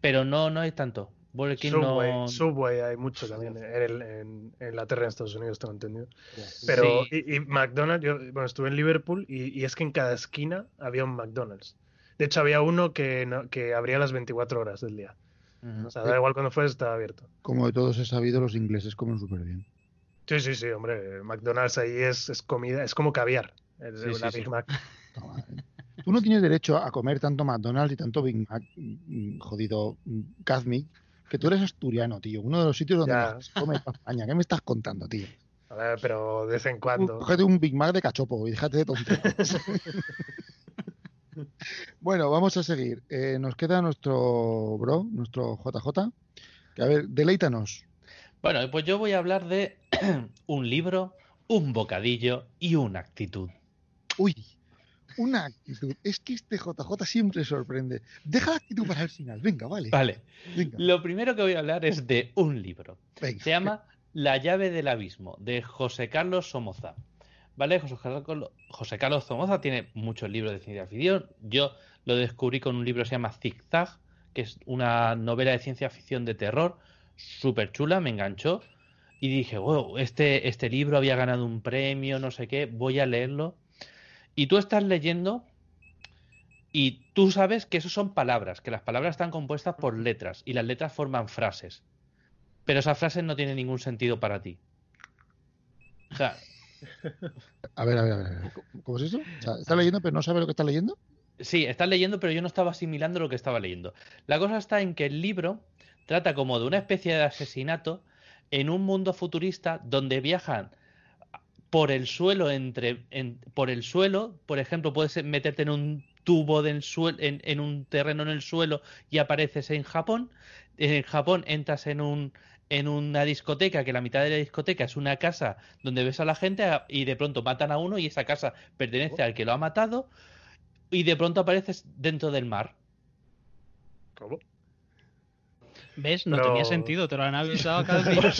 pero no, no hay tanto. Burger King Subway, no... Subway hay mucho también en, el- en- en Inglaterra y en Estados Unidos, tengo entendido. Pero, Sí. y, y McDonald's, yo bueno, estuve en Liverpool y, y es que en cada esquina había un McDonald's. De hecho, había uno que, no- que abría las 24 horas del día. Ujú. O sea, da igual cuando fueres, estaba abierto. Como de todos he sabido, los ingleses comen súper bien. Sí, sí, sí, hombre. McDonald's ahí es, es comida, es como caviar. Es Sí, una sí, Big sí. Mac. Toma, eh. Tú no tienes derecho a comer tanto McDonald's y tanto Big Mac, jodido Kazmi, que tú eres asturiano, tío. Uno de los sitios donde más come en España. ¿Qué me estás contando, tío? A ver, pero de vez en cuando. Cógete un Big Mac de cachopo y déjate de tonterías. bueno, vamos a seguir. Eh, nos queda nuestro bro, nuestro JJ. Que a ver, deleítanos. Bueno, pues yo voy a hablar de un libro, un bocadillo y una actitud. Uy, una actitud. Es que este JJ siempre sorprende. Deja la actitud para el final. Venga, vale. Vale, Venga, lo primero que voy a hablar es de un libro. venga. Se llama La llave del abismo, de José Carlos Somoza. ¿Vale? José Carlos, José Carlos tiene muchos libros de ciencia ficción. Yo lo descubrí con un libro que se llama Zig Zag, que es una novela de ciencia ficción de terror, súper chula, me enganchó. Y dije, wow, este, este libro había ganado un premio, no sé qué, voy a leerlo. Y tú estás leyendo y tú sabes que eso son palabras, que las palabras están compuestas por letras y las letras forman frases. Pero esas frases no tienen ningún sentido para ti. O sea, A ver, a ver, a ver. ¿Cómo es eso? O sea, ¿Está leyendo pero no sabe lo que está leyendo? sí, estás leyendo, pero yo no estaba asimilando lo que estaba leyendo. La cosa está en que el libro trata como de una especie de asesinato en un mundo futurista donde viajan por el suelo entre en- por el suelo, por ejemplo, puedes meterte en un tubo del suelo en un terreno en el suelo y apareces en Japón. En Japón entras en un en una discoteca que la mitad de la discoteca es una casa donde ves a la gente a- y de pronto matan a uno y esa casa pertenece al que lo ha matado y de pronto apareces dentro del mar. ¿Cómo? ¿Ves? No Pero- tenía sentido, te lo han avisado cada día.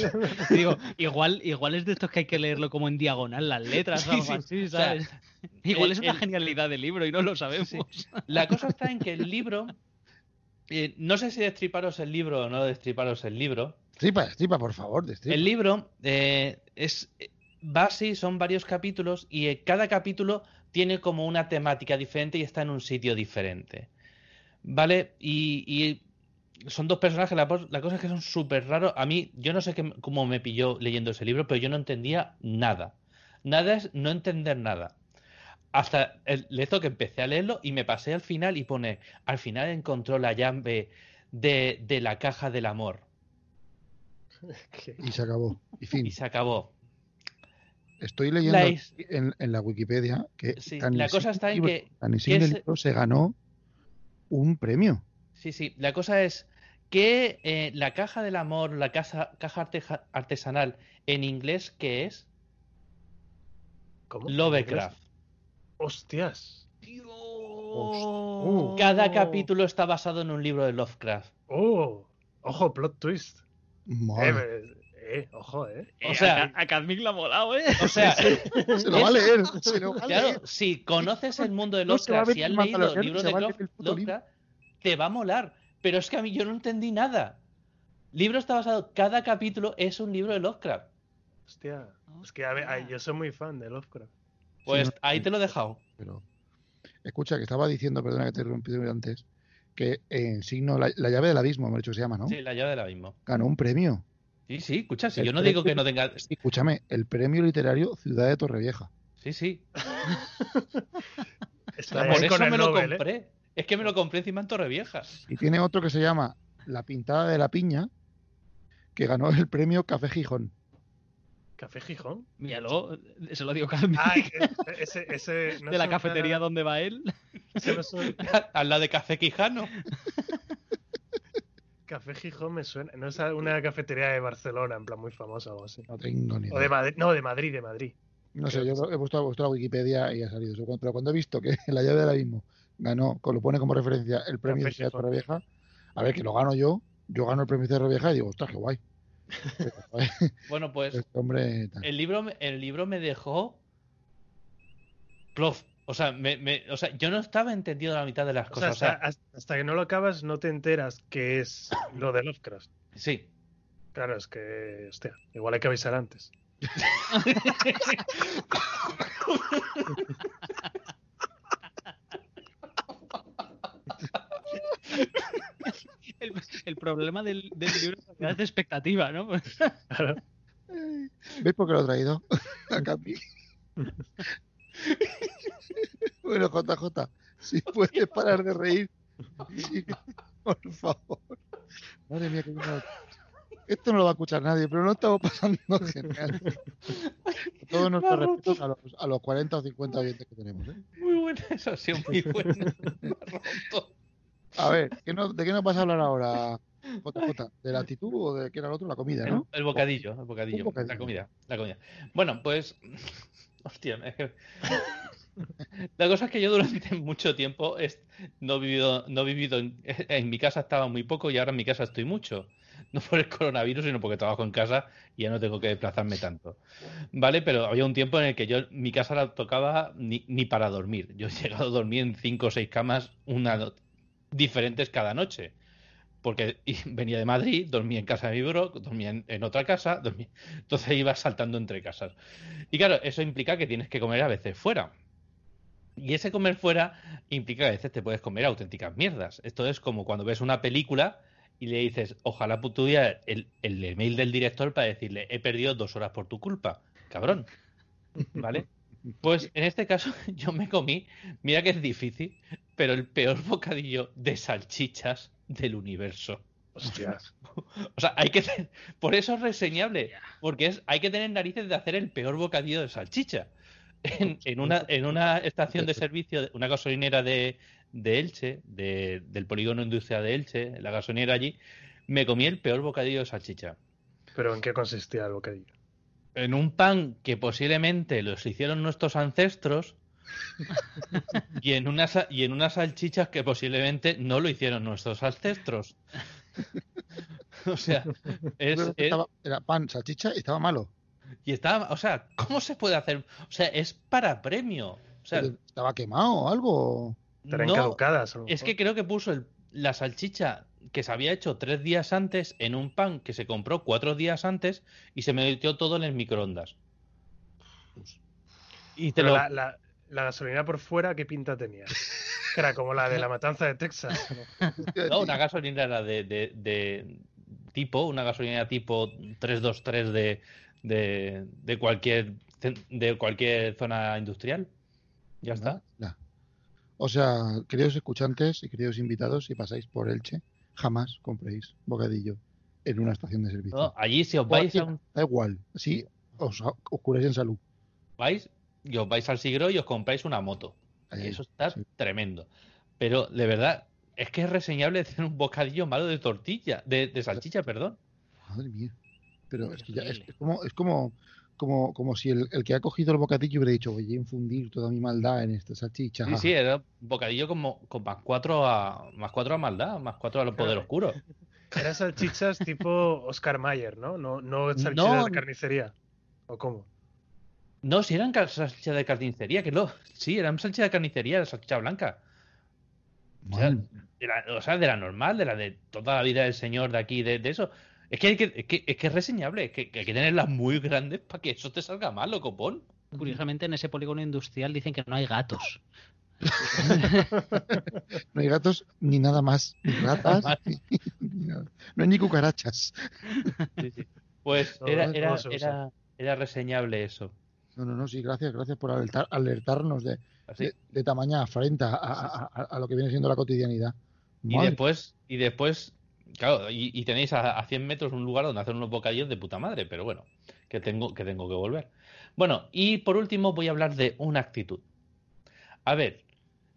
Digo, igual, igual es de estos que hay que leerlo como en diagonal, las letras o algo sí. así, O sea, ¿sabes? igual el- es una el- genialidad del libro y no lo sabemos. Sí. La cosa está en que el libro eh, no sé si destriparos el libro o no destriparos el libro. El libro eh, es va así, son varios capítulos y eh, cada capítulo tiene como una temática diferente y está en un sitio diferente. ¿Vale? Y, son dos personajes, la, la cosa es que son súper raros. A mí, yo no sé qué, cómo me pilló leyendo ese libro, pero yo no entendía nada. Nada es no entender nada. Hasta el lezo que empecé a leerlo y me pasé al final y pone, al final encontró la llave de la caja del amor. Y se acabó. Y fin. Y se acabó. Estoy leyendo La en, en la Wikipedia que Sí, tan la cosa está en que- que es- libro se ganó un premio. Sí, sí. La cosa es que eh, la caja del amor, la casa, caja arteja- artesanal, en inglés, ¿qué es? ¿Cómo? Lovecraft. Hostias. Cada capítulo está basado en un libro de Lovecraft. Oh, ojo, plot twist. Eh, Madre, eh, eh, ojo, eh. O sea- a, Ka- a Kazmik le ha molado, ¿eh? O sea, se lo va a leer. Se lo va a leer. claro, si conoces el mundo de No Lovecraft, ver si has leído libros de el libro. Lovecraft, te va a molar. Pero es que a mí yo no entendí nada. Libro está basado, cada capítulo es un libro de Lovecraft. Hostia. Es que a ver, yo soy muy fan de Lovecraft. Pues no, ahí te lo he dejado. Pero, escucha, que estaba diciendo, perdona que te he interrumpido antes, que en signo, la, la llave del abismo, me ha dicho que se llama, ¿no? Sí, la llave del abismo. Ganó un premio. Sí, sí, escucha, si El yo no digo que no tenga. Escúchame, el premio literario Ciudad de Torrevieja. Sí, sí. Está Por eso me lo Nobel, ¿eh? compré. Es que me lo compré encima en Torrevieja. Y tiene otro que se llama La pintada de la piña, que ganó el premio Café Gijón. Café Gijón. Míralo, se lo dio Kazmik. Ah, eh, ese, ese, no de la cafetería suena- donde va él. se me suena- Al lado de Café Quijano. Café Gijón me suena. No es una cafetería de Barcelona, en plan muy famosa o así. No tengo ni O idea. de Madrid. No, de Madrid, de Madrid. No sé, yo he puesto, he puesto la Wikipedia y ha salido eso. Pero cuando he visto que la llave del abismo ganó, con- lo pone como referencia el premio Café de. Torrevieja, a ver, que lo gano yo, yo gano el premio de Torrevieja y digo, ostras, qué guay. Bueno, pues este hombre el libro, me- el libro me dejó. Plof. O sea, me, me- o sea, yo no estaba entendido la mitad de las O sea, cosas. O sea, hasta, hasta- hasta que no lo acabas, no te enteras que es lo de Lovecraft. sí. Claro, es que, hostia, igual hay que avisar antes. El, el problema del, del libro es la de expectativa, ¿no? Claro. ¿Ves por qué lo he traído? A Capi. bueno, JJ, si puedes parar de reír. Por favor. Madre mía, una- Esto no lo va a escuchar nadie, pero no estamos pasando genial. Con Todo nuestro Me ha respeto a los, a los 40 o 50 oyentes que tenemos. ¿eh? Muy buena, eso ha sido muy buena. Me ha roto. A ver, ¿qué no- ¿de qué nos vas a hablar ahora, JJ? ¿De la actitud o de qué era lo otro? La comida, ¿no? El bocadillo, el bocadillo, Un bocadillo. la comida, la comida. Bueno, pues, hostia, que la cosa es que yo durante mucho tiempo es- no he vivido, no he vivido en, en mi casa estaba muy poco y ahora en mi casa estoy mucho. No por el coronavirus, sino porque trabajo en casa y ya no tengo que desplazarme tanto. ¿Vale? Pero había un tiempo en el que yo mi casa la tocaba ni, ni para dormir. Yo he llegado a dormir en cinco o seis camas una no- diferentes cada noche porque venía de Madrid, dormía en casa de mi bro, dormía en, en otra casa, dormía- entonces iba saltando entre casas. Y claro, eso implica que tienes que comer a veces fuera. Y ese comer fuera implica que a veces te puedes comer auténticas mierdas. Esto es como cuando ves una película y le dices, ojalá tuviera el, el email del director para decirle, he perdido dos horas por tu culpa, cabrón. ¿Vale? Pues en este caso yo me comí, mira que es difícil, pero el peor bocadillo de salchichas del universo. Hostias. O sea, hay que tener- por eso es reseñable, porque es hay que tener narices de hacer el peor bocadillo de salchicha. En, en una, en una estación de servicio, una gasolinera de, de Elche, de- del polígono industrial de Elche, la gasolinera allí, me comí el peor bocadillo de salchicha. Pero ¿en qué consistía el bocadillo? En un pan que posiblemente los hicieron nuestros ancestros y en, unas, y en unas salchichas que posiblemente no lo hicieron nuestros ancestros. O sea, es, Creo que es- estaba- era pan, salchicha y estaba malo. Y estaba, o sea, ¿cómo se puede hacer? O sea, es para premio. O sea, ¿Estaba quemado o algo? No, caducadas. es que creo que puso el- la salchicha que se había hecho tres días antes en un pan que se compró cuatro días antes y se metió todo en el microondas. Y te Pero lo, la, la, la gasolina por fuera, ¿qué pinta tenía? Que era como la de la matanza de Texas. No, una gasolinera de, de, de tipo, una gasolinera tipo 323 de, de, de cualquier de cualquier zona industrial. Ya está. O sea, queridos escuchantes y queridos invitados, si pasáis por Elche, jamás compréis bocadillo en una estación de servicio. No, allí si os vais a un, Da igual, así os, os curáis en salud. vais y os vais al Sigro y os compráis una moto. Eso está sí. tremendo. Pero de verdad, es que es reseñable tener un bocadillo malo de tortilla, de, de salchicha, perdón. Madre mía. Pero es que ya es, como, es como, como, como si el, el que ha cogido el bocadillo hubiera dicho, voy a infundir toda mi maldad en esta salchicha. Sí, sí, era un bocadillo como con más cuatro a más cuatro a maldad, más cuatro a lo poder oscuro. Eran salchichas tipo Oscar Mayer, ¿no? No, no salchichas No. de carnicería. ¿O cómo? No, si eran cal- salchicha de carnicería, que lo. Sí, eran salchicha de carnicería, la salchicha blanca. O sea, de la, o sea, de la normal, de la de toda la vida del señor de aquí, de, de eso. Es que, hay que, es que es que es reseñable, es que, que hay que tenerlas muy grandes para que eso te salga malo, copón. Curiosamente, en ese polígono industrial dicen que no hay gatos. No hay gatos ni nada más. Ni ratas. ni nada. no hay ni cucarachas. Pues era, era, era, era reseñable eso. No, no, no, sí, gracias, gracias por alertar, alertarnos de, Así. de, de tamaña afrenta a, a- a- a lo que viene siendo la cotidianidad. Y después, y después, claro, y, y tenéis a, a 100 metros un lugar donde hacer unos bocadillos de puta madre, pero bueno, que tengo, que tengo que volver. Bueno, y por último voy a hablar de una actitud. A ver,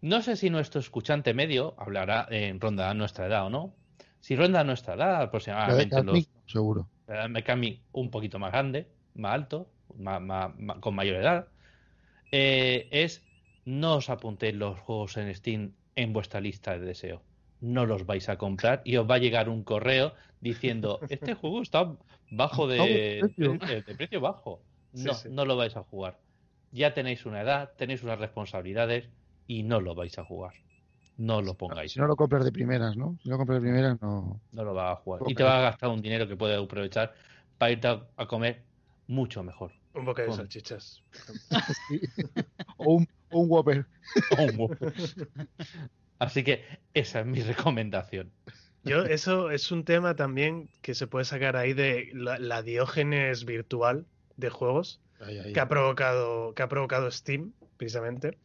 no sé si nuestro escuchante medio hablará en ronda nuestra edad o no. Si ronda nuestra edad, la de aproximadamente los Catmic, seguro. eh, Mekami un poquito más grande, más alto, con mayor edad, eh, es no os apuntéis los juegos en Steam en vuestra lista de deseo. No los vais a comprar y os va a llegar un correo diciendo este juego está bajo de, Bajo de precio". de- de precio bajo. No, sí. no lo vais a jugar. Ya tenéis una edad, tenéis unas responsabilidades y no lo vais a jugar. No lo pongáis. Si no lo compras de primeras, ¿no? Si no lo compras de primeras, no. No lo vas a jugar. Y te vas a gastar un dinero que puedes aprovechar para irte a comer mucho mejor. Un bocadillo de salchichas. o, un, o un Whopper. Así que esa es mi recomendación. Yo, eso es un tema también que se puede sacar ahí de la, la diógenes virtual de juegos que ha provocado, que ha provocado Steam, precisamente.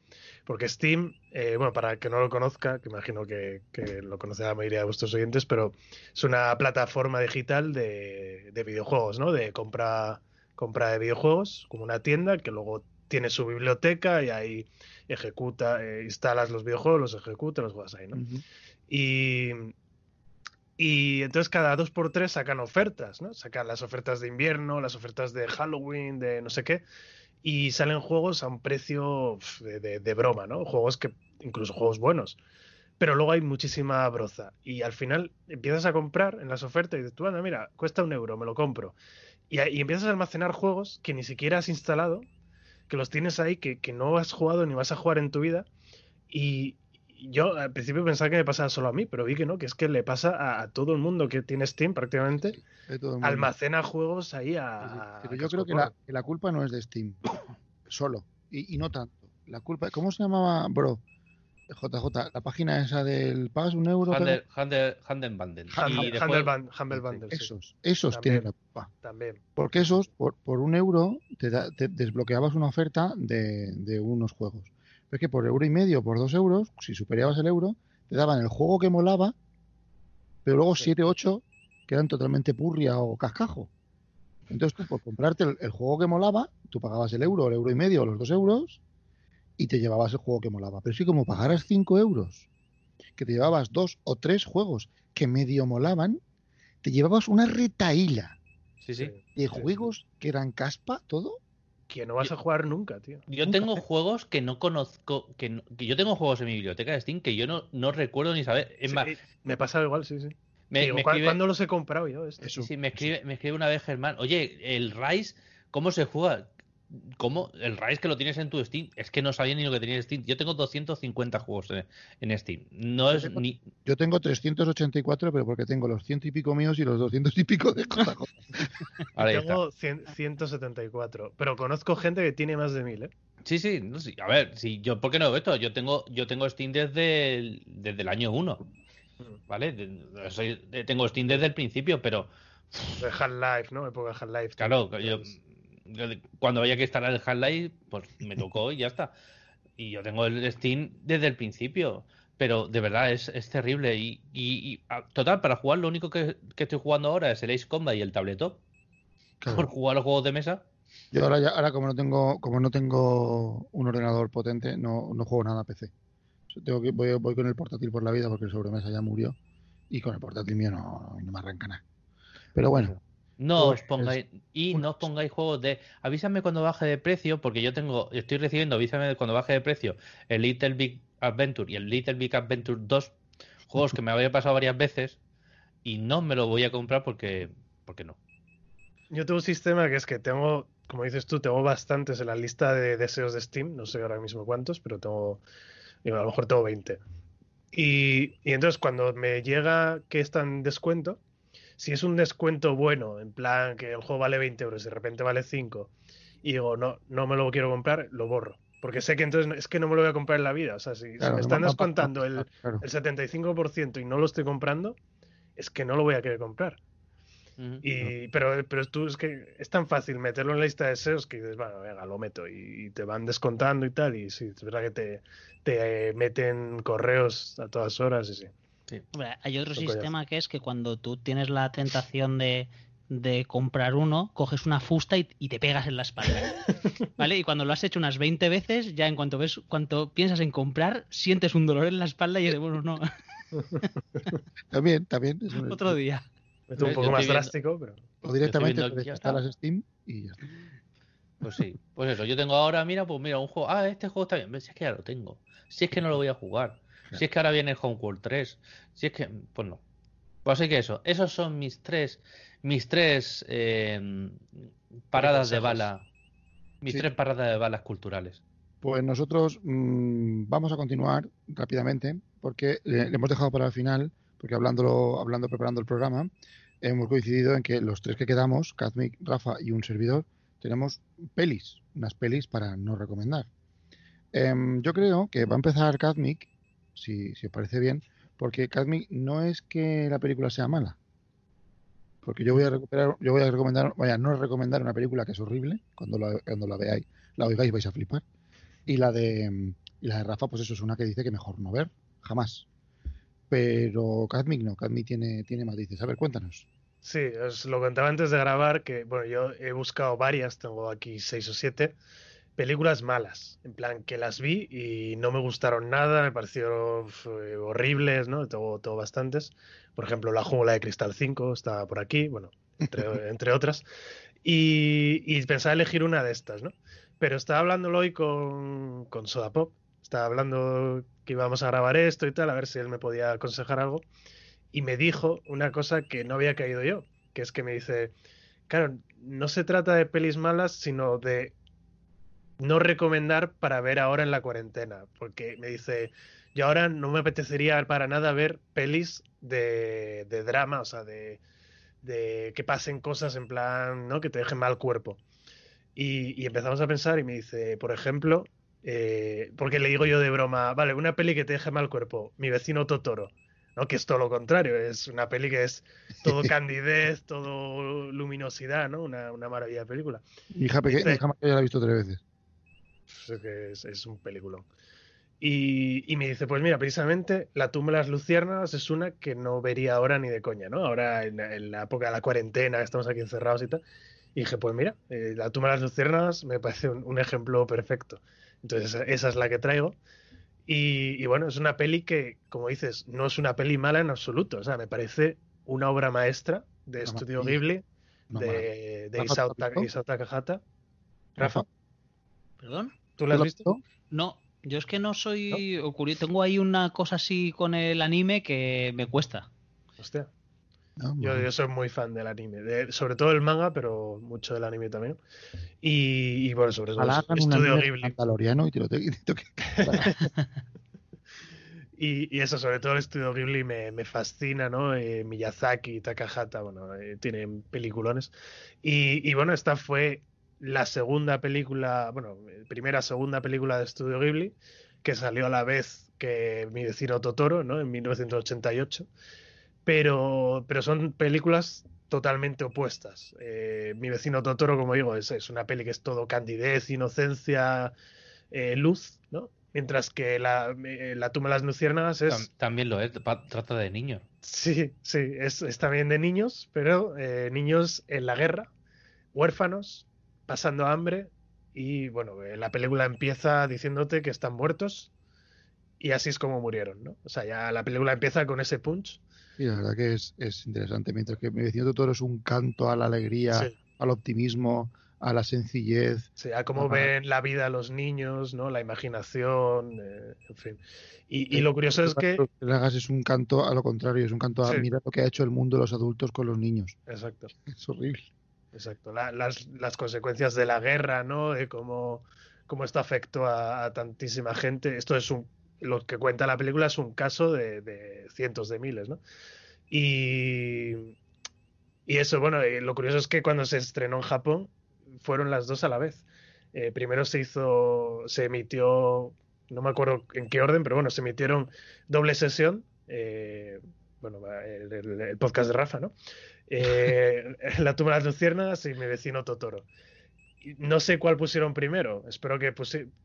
Porque Steam, eh, bueno, para el que no lo conozca, que imagino que, que lo conoce la mayoría de vuestros oyentes, pero es una plataforma digital de, de videojuegos, ¿no? De compra, compra de videojuegos, como una tienda que luego tiene su biblioteca y ahí ejecuta, eh, instalas los videojuegos, los ejecuta, los juegas ahí, ¿no? Y, y entonces cada dos por tres sacan ofertas, ¿no? Sacan las ofertas de invierno, las ofertas de Halloween, de no sé qué, y salen juegos a un precio de- de broma, ¿no? Juegos que, incluso juegos buenos. Pero luego hay muchísima broza. Y al final empiezas a comprar en las ofertas y dices, tú, anda, mira, cuesta un euro, me lo compro. Y, empiezas a almacenar juegos que ni siquiera has instalado, que los tienes ahí, que, que no has jugado ni vas a jugar en tu vida. Y yo al principio pensaba que me pasaba solo a mí, pero vi que no, que es que le pasa a, a todo el mundo que tiene Steam prácticamente. Almacena juegos ahí a. Pero yo creo que la, cascoporro. que la culpa no es de Steam. Solo. Y, y no tanto. La culpa. ¿Cómo se llamaba, bro? JJ, la página esa del pagas un euro. Handel, Bundle. Y después- sí, Esos, esos También. tienen la culpa. también. Porque esos, por, por un euro, te, da- te desbloqueabas una oferta de, de unos juegos. Pero es que por euro y medio, por dos euros, si superabas el euro, te daban el juego que molaba, pero luego Sí. siete, ocho que eran totalmente purria o cascajo. Entonces tú, por comprarte el, el juego que molaba, tú pagabas el euro, el euro y medio, o los dos euros, y te llevabas el juego que molaba. Pero sí, como pagaras cinco euros, que te llevabas dos o tres juegos que medio molaban, te llevabas una retaíla Sí, sí. Sí. de juegos que eran caspa, todo. Que no vas a jugar nunca, tío. Yo Nunca. tengo juegos que no conozco, que, no- que yo tengo juegos en mi biblioteca de Steam que yo no, no recuerdo ni saber. Es Sí, más, me pasa igual, sí, sí. me, Digo, me ¿cuá- escribe, ¿Cuándo los he comprado yo? Esto? Eso. sí, me escribe, me escribe una vez Germán, oye, el Rise, ¿cómo se juega? ¿Cómo? El Rise que lo tienes en tu Steam. Es que no sabía ni lo que tenía en Steam. Yo tengo 250 juegos en, en Steam. No es tengo- ni. Yo tengo 384, pero porque tengo los ciento y pico míos y los 200 y pico de JJ. Tengo 100 174, pero conozco gente que tiene más de 1000, ¿eh? Sí, sí, no, sí. A ver, sí, yo, ¿por qué no veo esto? Yo tengo, yo tengo Steam desde el, desde el año 1, ¿vale? De- soy- de- tengo Steam desde el principio, pero De Half-Life, ¿no? Época Half-Life. claro, yo, yo cuando había que instalar el Half-Life, pues me tocó y ya está. Y yo tengo el Steam desde el principio, pero de verdad es, es terrible. Y, y- y, a- total, para jugar lo único que, que estoy jugando ahora es el Ace Combat y el tabletop. Claro. Por jugar los juegos de mesa. Yo ahora, ya, ahora como no tengo como no tengo un ordenador potente, no, no juego nada a PC. Tengo que, voy, voy con el portátil por la vida porque el sobremesa ya murió y con el portátil mío no, no me arranca nada. Pero bueno, No Pues, os pongáis y no os pongáis juegos de avísame cuando baje de precio porque yo tengo estoy recibiendo avísame cuando baje de precio el Little Big Adventure y el Little Big Adventure 2 juegos que me había pasado varias veces y no me lo voy a comprar porque porque no. Yo tengo un sistema que es que tengo, como dices tú, tengo bastantes en la lista de deseos de Steam, no sé ahora mismo cuántos, pero tengo, digo, a lo mejor tengo 20. Y, y entonces cuando me llega que está en descuento, si es un descuento bueno, en plan que el juego vale 20 euros y de repente vale 5, y digo, no, no me lo quiero comprar, lo borro. Porque sé que entonces no- es que no me lo voy a comprar en la vida. O sea, si, me no- están no- no- descontando el, claro. el 75% y no lo estoy comprando, es que no lo voy a querer comprar. Y, pero, pero tú es que es tan fácil meterlo en la lista de deseos que dices, bueno, venga, lo meto y, te van descontando y tal. Y sí, es verdad que te, te meten correos a todas horas y sí. Hombre, hay otro sistema que es que cuando tú tienes la tentación de, de comprar uno, coges una fusta y, y te pegas en la espalda. ¿Vale? Y cuando lo has hecho unas 20 veces, ya en cuanto ves, cuanto piensas en comprar, sientes un dolor en la espalda y dices, bueno, no, También, también. es un- otro día. Esto un poco más viendo- drástico, pero O directamente ya desinstalas Steam y ya está. Pues sí, pues eso, yo tengo ahora, mira, pues mira, un juego, ah, este juego está bien, si es que ya lo tengo, si es que no lo voy a jugar, si es que ahora viene Homeworld 3, si es que, pues no. Pues así que eso, esos son mis tres, mis tres eh, paradas de bala, mis Sí. tres paradas de balas culturales. Pues nosotros mm, vamos a continuar rápidamente porque le, le hemos dejado para el final, porque hablando, hablando, preparando el programa, hemos coincidido en que los tres que quedamos, Kazmik, Rafa y un servidor, tenemos pelis, unas pelis para no recomendar. Em, yo creo que va a empezar Kazmik, si, si os parece bien, porque Kazmik no es que la película sea mala. Porque yo voy a recuperar, yo voy a recomendar, vaya, no recomendar una película que es horrible, cuando la, cuando la veáis, la oigáis vais a flipar. Y la de y la de Rafa, pues eso es una que dice que mejor no ver, jamás. Pero Kazmik no, Kazmik tiene, tiene matices. A ver, cuéntanos. sí, os lo contaba antes de grabar que, bueno, yo he buscado varias, tengo aquí seis o siete películas malas, en plan que las vi y no me gustaron nada, me parecieron eh, horribles, ¿no? Tengo, tengo bastantes. Por ejemplo, La Jungla de Cristal 5 está por aquí, bueno, entre, entre otras. Y, y pensaba elegir una de estas, ¿no? Pero estaba hablándolo hoy con, con Soda Pop, estaba hablando que íbamos a grabar esto y tal, a ver si él me podía aconsejar algo. Y me dijo una cosa que no había caído yo, que es que me dice, claro, no se trata de pelis malas, sino de no recomendar para ver ahora en la cuarentena, porque me dice, yo ahora no me apetecería para nada ver pelis de, de drama, o sea, de, de que pasen cosas en plan, ¿no? Que te dejen mal cuerpo. Y, y empezamos a pensar y me dice, por ejemplo, eh, porque le digo yo de broma, vale, una peli que te deje mal cuerpo, mi vecino Totoro, ¿no? Que es todo lo contrario, es una peli que es todo candidez, todo luminosidad, ¿no? Una, una maravilla de película. Hija pequeña, ya la he visto tres veces. Es, es un peliculón. Y, y me dice, pues mira, precisamente La tumba de las luciérnagas es una que no vería ahora ni de coña, ¿no? Ahora en, en la época de la cuarentena, estamos aquí encerrados y tal. Y dije, pues mira, eh, La tumba de las luciérnagas me parece un, un ejemplo perfecto. Entonces esa, esa es la que traigo. Y, y bueno, es una peli que, como dices, no es una peli mala en absoluto. O sea, me parece una obra maestra de Estudio. Ghibli, de, de. Isao Takahata. Rafa, ¿Perdón? ¿Tú la has ¿tú visto? No, yo es que no soy. Tengo ahí una cosa así con el anime que me cuesta. Hostia. ¿no? Yo, soy muy fan del anime, de- sobre todo el manga, pero mucho del anime también. Y, y, bueno, sobre todo Estudio Ghibli. mandaloriano y te lo te- y te toque. Y, y eso, sobre todo el estudio Ghibli me, me fascina, ¿no? Eh, Miyazaki, Takahata, bueno, eh, tienen peliculones. Y, y bueno, esta fue la segunda película, bueno, primera, segunda película de estudio Ghibli, que salió a la vez que Mi vecino Totoro, ¿no? En 1988. Pero, pero son películas totalmente opuestas. Eh, Mi vecino Totoro, como digo, es, es una peli que es todo candidez, inocencia, eh, luz, ¿no? Mientras que la, eh, la tumba de las luciérnagas es, También lo es, trata de niños. sí, sí, es, es también de niños, pero eh, niños en la guerra, huérfanos, pasando hambre y bueno, eh, la película empieza diciéndote que están muertos y así es como murieron, ¿no? O sea, ya la película empieza con ese punch. Y la verdad que es, es interesante. Mientras que mi vecino Totoro es un canto a la alegría, Sí. al optimismo, a la sencillez. Sí, a cómo Ajá. ven la vida los niños, ¿no? La imaginación, eh, en fin. Y, y lo curioso es que... Que hagas es un canto a lo contrario, es un canto a Sí. mira lo que ha hecho el mundo los adultos con los niños. Exacto. Es horrible. Exacto, la- las, las consecuencias de la guerra, ¿no? De cómo, cómo esto afectó a, a tantísima gente. Esto es un, lo que cuenta la película es un caso de, de cientos de miles, ¿no? Y, y eso, bueno, eh, lo curioso es que cuando se estrenó en Japón fueron las dos a la vez. Eh, primero se hizo, se emitió, no me acuerdo en qué orden, pero bueno, se emitieron doble sesión. eh, bueno, el, el- el podcast de Rafa, ¿no? Eh, la tumba de las luciérnagas y mi vecino Totoro. No sé cuál pusieron primero. Espero que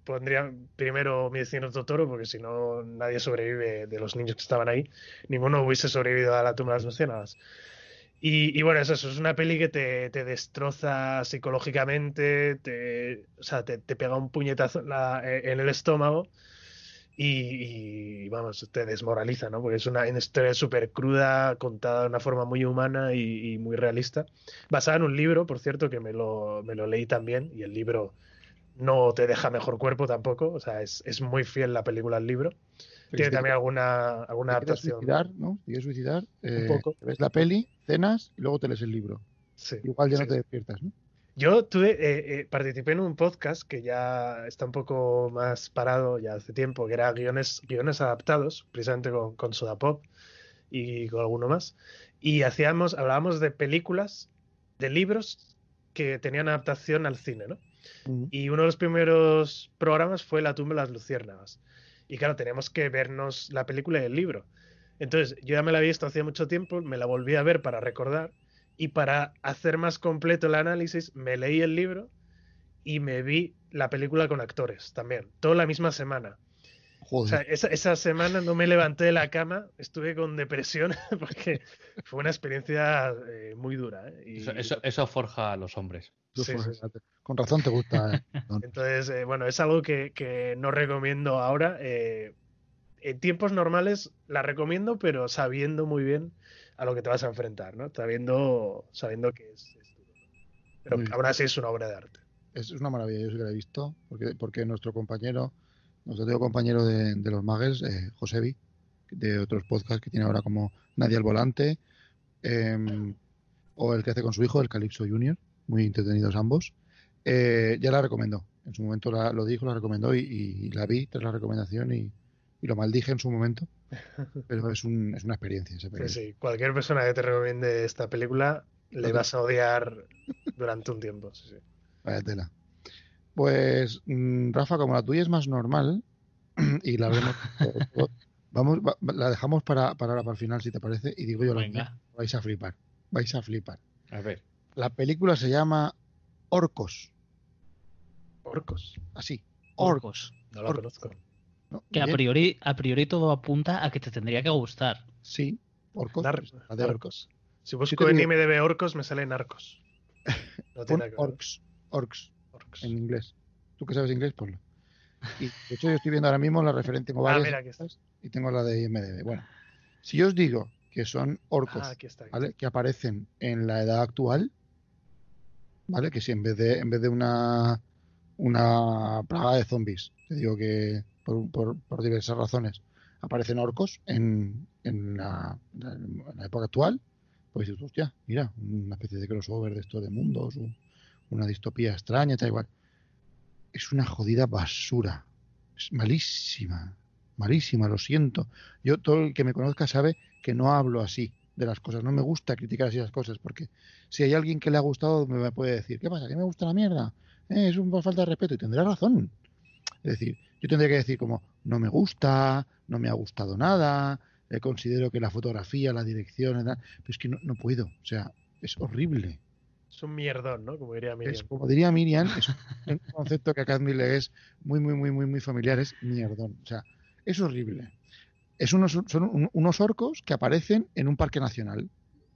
pondrían primero mi vecino Totoro, porque si no, nadie sobrevive de los niños que estaban ahí. Ninguno hubiese sobrevivido a la tumba de las luciérnagas. Y, y bueno, es eso, es una peli que te, te destroza psicológicamente, te, o sea, te, te pega un puñetazo en, la- en el estómago y, y, vamos, te desmoraliza, ¿no? Porque es una, una historia súper cruda, contada de una forma muy humana y, y muy realista. Basada en un libro, por cierto, que me lo, me lo leí también y el libro no te deja mejor cuerpo tampoco, o sea, es, es muy fiel la película al libro. Pero Tiene te- también alguna, alguna te adaptación. suicidar, ¿no? Quieres suicidar, eh, poco. te ves la peli, cenas y luego te lees el libro. Sí, Igual ya sí. no te despiertas, ¿no? Yo tuve, eh, eh, participé en un podcast que ya está un poco más parado ya hace tiempo, que era guiones, guiones adaptados, precisamente con, con Soda Pop y con alguno más. Y hacíamos, hablábamos de películas, de libros que tenían adaptación al cine, ¿no? Y uno de los primeros programas fue La tumba de las luciérnagas. Y claro, teníamos que vernos la película y el libro. Entonces, yo ya me la había visto hacía mucho tiempo, me la volví a ver para recordar y para hacer más completo el análisis, me leí el libro y me vi la película con actores también, toda la misma semana. O sea, esa, esa semana no me levanté de la cama, estuve con depresión porque fue una experiencia eh, muy dura. ¿eh? Y- Eso, eso, eso forja a los hombres. Sí, sí, Con razón te gusta. eh. Entonces, eh, bueno, es algo que, que no recomiendo ahora. eh, en tiempos normales la recomiendo, pero sabiendo muy bien a lo que te vas a enfrentar, ¿no? Sabiendo, sabiendo que es, es. Pero bien. aún así es una obra de arte. Es una maravilla, yo sí que la he visto, porque, porque nuestro compañero, nuestro antiguo compañero de, de los Muggles, eh, Josebi, de otros podcasts que tiene ahora como Nadie al Volante, em, o el que hace con su hijo, el Calypso Junior, muy entretenidos ambos, eh, ya la recomendó. En su momento la- lo dijo, la recomendó y, y la vi tras la recomendación y, y lo maldije en su momento, pero es, un, es una experiencia. esa Sí, película. sí, cualquier persona que te recomiende esta película le vas a odiar durante un tiempo. sí, sí. Vaya tela. Pues, mm, Rafa, como la tuya es más normal y la vemos, vamos, va- la dejamos para, para ahora, para el final, si te parece, y digo yo la mía, vais a flipar, vais a flipar. A ver. La película se llama Orcos, Orcos. así, Orcos. No Orcos. conozco. ¿No? Que a priori, a priori todo apunta a que te tendría que gustar. Sí, Orcos, Nar- pues, la de Orcos. Si busco en IMDB Orcos, me sale Narcos. No tiene que. Orcs, Orcs, Orcos. en inglés. Tú que sabes inglés, ponlo. Y de hecho yo estoy viendo ahora mismo la referencia, tengo Ah, varias mira, aquí está. y tengo la de IMDb. Bueno, si yo os digo que son orcos Ah, aquí está. aquí ¿vale? que aparecen en la edad actual, ¿vale? Que si en vez de, en vez de una, una plaga de zombies, te digo que por, por- por diversas razones aparecen orcos en, en la, en la época actual, Pues dices, hostia, mira, una especie de crossover de esto de mundos, un- una distopía extraña, tal igual. Es una jodida basura. Es malísima, malísima, lo siento. Yo, todo el que me conozca sabe que no hablo así de las cosas. No me gusta criticar así las cosas, porque si hay alguien que le ha gustado, me puede decir, ¿qué pasa? ¿Que me gusta la mierda? Eh, es una falta de respeto y tendrá razón. Es decir, yo tendría que decir como, no me gusta, no me ha gustado nada, eh, considero que la fotografía, la dirección, tal, pero es que no, no puedo. O sea, es horrible. Es un mierdón, ¿no? Como diría Es, Miriam. como diría Miriam, es un concepto que a Cadmi le es muy, muy, muy, muy, muy familiar, es mierdón. O sea, es horrible. Es unos, son un- unos orcos que aparecen en un parque nacional,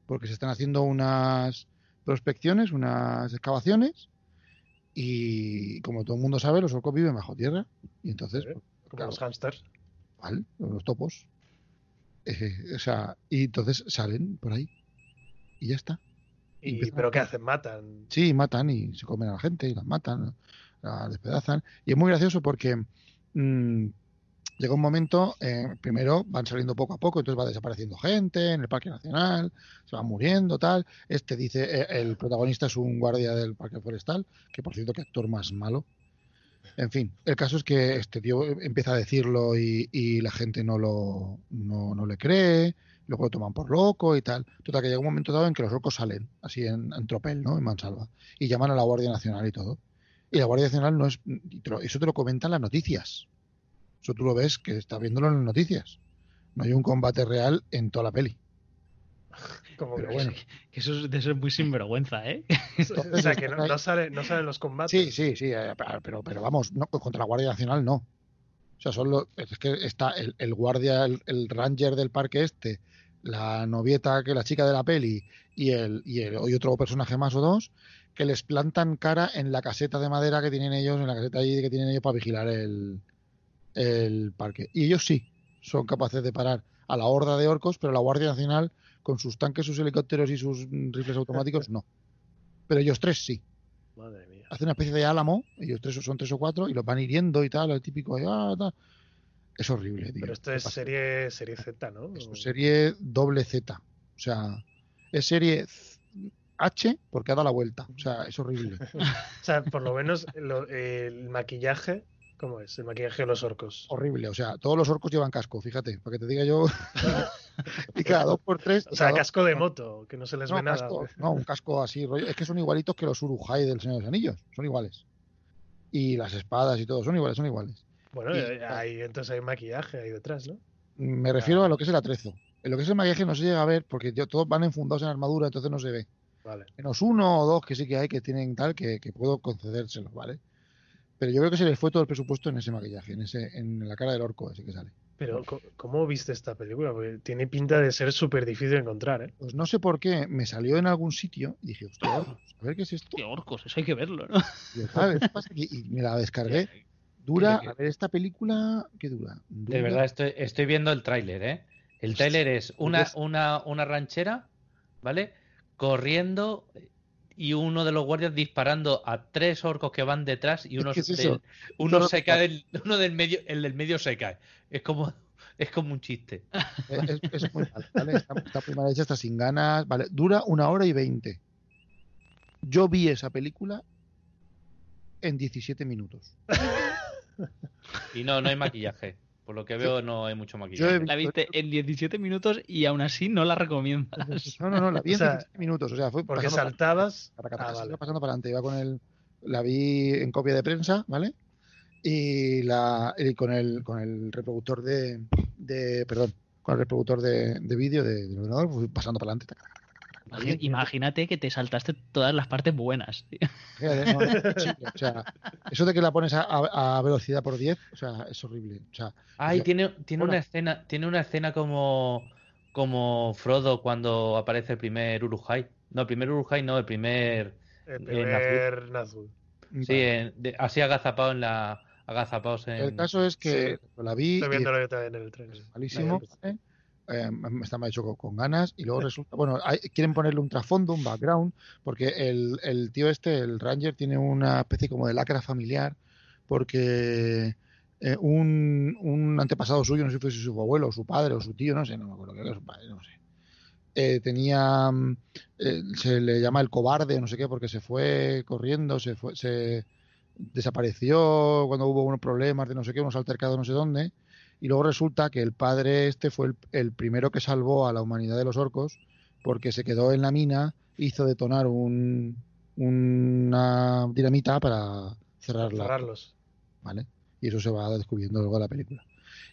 porque se están haciendo unas prospecciones, unas excavaciones, y como todo el mundo sabe, los orcos viven bajo tierra. Y entonces, Sí. pues, Como claro, los hamsters. igual, los topos. Eh, o sea, y entonces salen por ahí. Y ya está. Y, ¿Pero qué hacen? Matan. Sí, matan y se comen a la gente y las matan, las despedazan. Y es muy gracioso porque mm, llega un momento, eh, primero van saliendo poco a poco, entonces va desapareciendo gente en el Parque Nacional, se van muriendo, tal. Este dice, eh, el protagonista es un guardia del Parque Forestal, que por cierto, que actor más malo. En fin, el caso es que este tío empieza a decirlo y, la gente no lo no, no le cree, luego lo toman por loco y tal. Total, que llega un momento dado en que los locos salen, así en, en tropel, ¿no? En mansalva, y llaman a la Guardia Nacional y todo. Y la Guardia Nacional no es. Eso te lo comentan las noticias. Eso tú lo ves que estás viéndolo en las noticias. No hay un combate real en toda la peli. Como Pero que- bueno. Que eso es de ser muy sinvergüenza, ¿eh? o sea, que no, no sale, no salen los combates. Sí, sí, sí, eh, pero, pero vamos, no, contra la Guardia Nacional no. O sea, son los- es que está el, el guardia, el, el ranger del parque este, la novieta, que la chica de la peli, y el, y el y otro personaje más o dos, que les plantan cara en la caseta de madera que tienen ellos, en la caseta allí que tienen ellos para vigilar el, el parque. Y ellos sí, son capaces de parar a la horda de orcos, pero la Guardia Nacional, con sus tanques, sus helicópteros y sus mm, rifles automáticos, no. Pero ellos tres sí Madre mía. hace una especie de álamo, ellos tres son tres o cuatro, y los van hiriendo y tal, el típico ah, tal. Es horrible, tío. Pero esto ¿Qué es serie, serie Z, ¿no? Es serie doble Z. O sea, es serie H porque ha dado la vuelta. O sea, es horrible. O sea, por lo menos lo- el maquillaje, ¿cómo es? El maquillaje de los orcos. horrible. O sea, todos los orcos llevan casco, fíjate, para que te diga yo. y cada dos por tres. O sea, casco de moto, que no se les no, ve nada. no, un casco así, rollo. Es que son igualitos que los Urujai del Señor de los Anillos. Son iguales. Y las espadas y todo, son iguales, son iguales. Bueno, Y- eh, hay, entonces hay maquillaje ahí detrás, ¿no? Me refiero a lo que es el atrezo. En lo que es el maquillaje no se llega a ver porque todos van enfundados en armadura, entonces no se ve. Vale. Menos uno o dos que sí que hay que tienen tal que, que puedo concedérselos, ¿vale? Pero yo creo que se les fue todo el presupuesto en ese maquillaje, en ese en la cara del orco ese que sale. Pero, ¿cómo viste esta película? Porque tiene pinta de ser súper difícil de encontrar, ¿eh? Pues no sé por qué me salió en algún sitio y dije, hostia, orcos, a ver qué es esto. Qué orcos, eso hay que verlo, ¿no? Y, y me la descargué. Dura, a ver, esta película, ¿qué dura? De Dura- verdad, estoy, estoy viendo el tráiler, ¿eh? El tráiler es una, una, una ranchera, ¿vale? Corriendo y uno de los guardias disparando a tres orcos que van detrás y uno, uno se cae, del- uno del medio, el del medio se cae. Es como, es como un chiste. Es, es muy mal, ¿vale? Está, está muy mal hecha, está sin ganas, ¿vale? Dura una hora y veinte. Yo vi esa película en 17 minutos. Y no, no hay maquillaje. Por lo que veo, no hay mucho maquillaje. La viste en 17 minutos y aún así no la recomiendas. No, no, no, la vi O en sea, 17 minutos. O sea, fue Porque saltabas. para- para- Ah, vale. pasando para adelante. Iba con el. La vi en copia de prensa, ¿vale? Y, la, y con, el, con el reproductor de, de. Perdón, con el reproductor de, de vídeo de- del ordenador, fui pasando para adelante. Imagínate que te saltaste todas las partes buenas. tío. Fíjate, no, es imposible. O sea, eso de que la pones a, a- velocidad por 10, o sea, es horrible. O sea, Ay, Yo- tiene, tiene una escena, tiene una escena como, como Frodo cuando aparece el primer Urujai. No, el primer Urujai no, el primer. El En primer Nazgûl. Sí, en- de- así agazapado en la. Agazapados en. el caso es que la vi. Estoy y- viéndolo yo también en el tren. malísimo. ¿vale? Eh, está mal hecho con, con ganas y luego resulta, bueno, hay- quieren ponerle un trasfondo, un background, porque el, el tío este, el Ranger, tiene una especie como de lacra familiar, porque eh, un, un antepasado suyo, no sé si fuese su abuelo, o su padre, o su tío, no sé, no me acuerdo, creo que era su padre, no sé, eh, tenía. mm, eh, se le llama el cobarde, no sé qué, porque se fue corriendo, se fue, se desapareció cuando hubo unos problemas de no sé qué, unos altercados no sé dónde. Y luego resulta que el padre este fue el, el primero que salvó a la humanidad de los orcos porque se quedó en la mina, hizo detonar un, una dinamita para cerrarla. Cerrarlos. ¿vale? Y eso se va descubriendo luego en la película.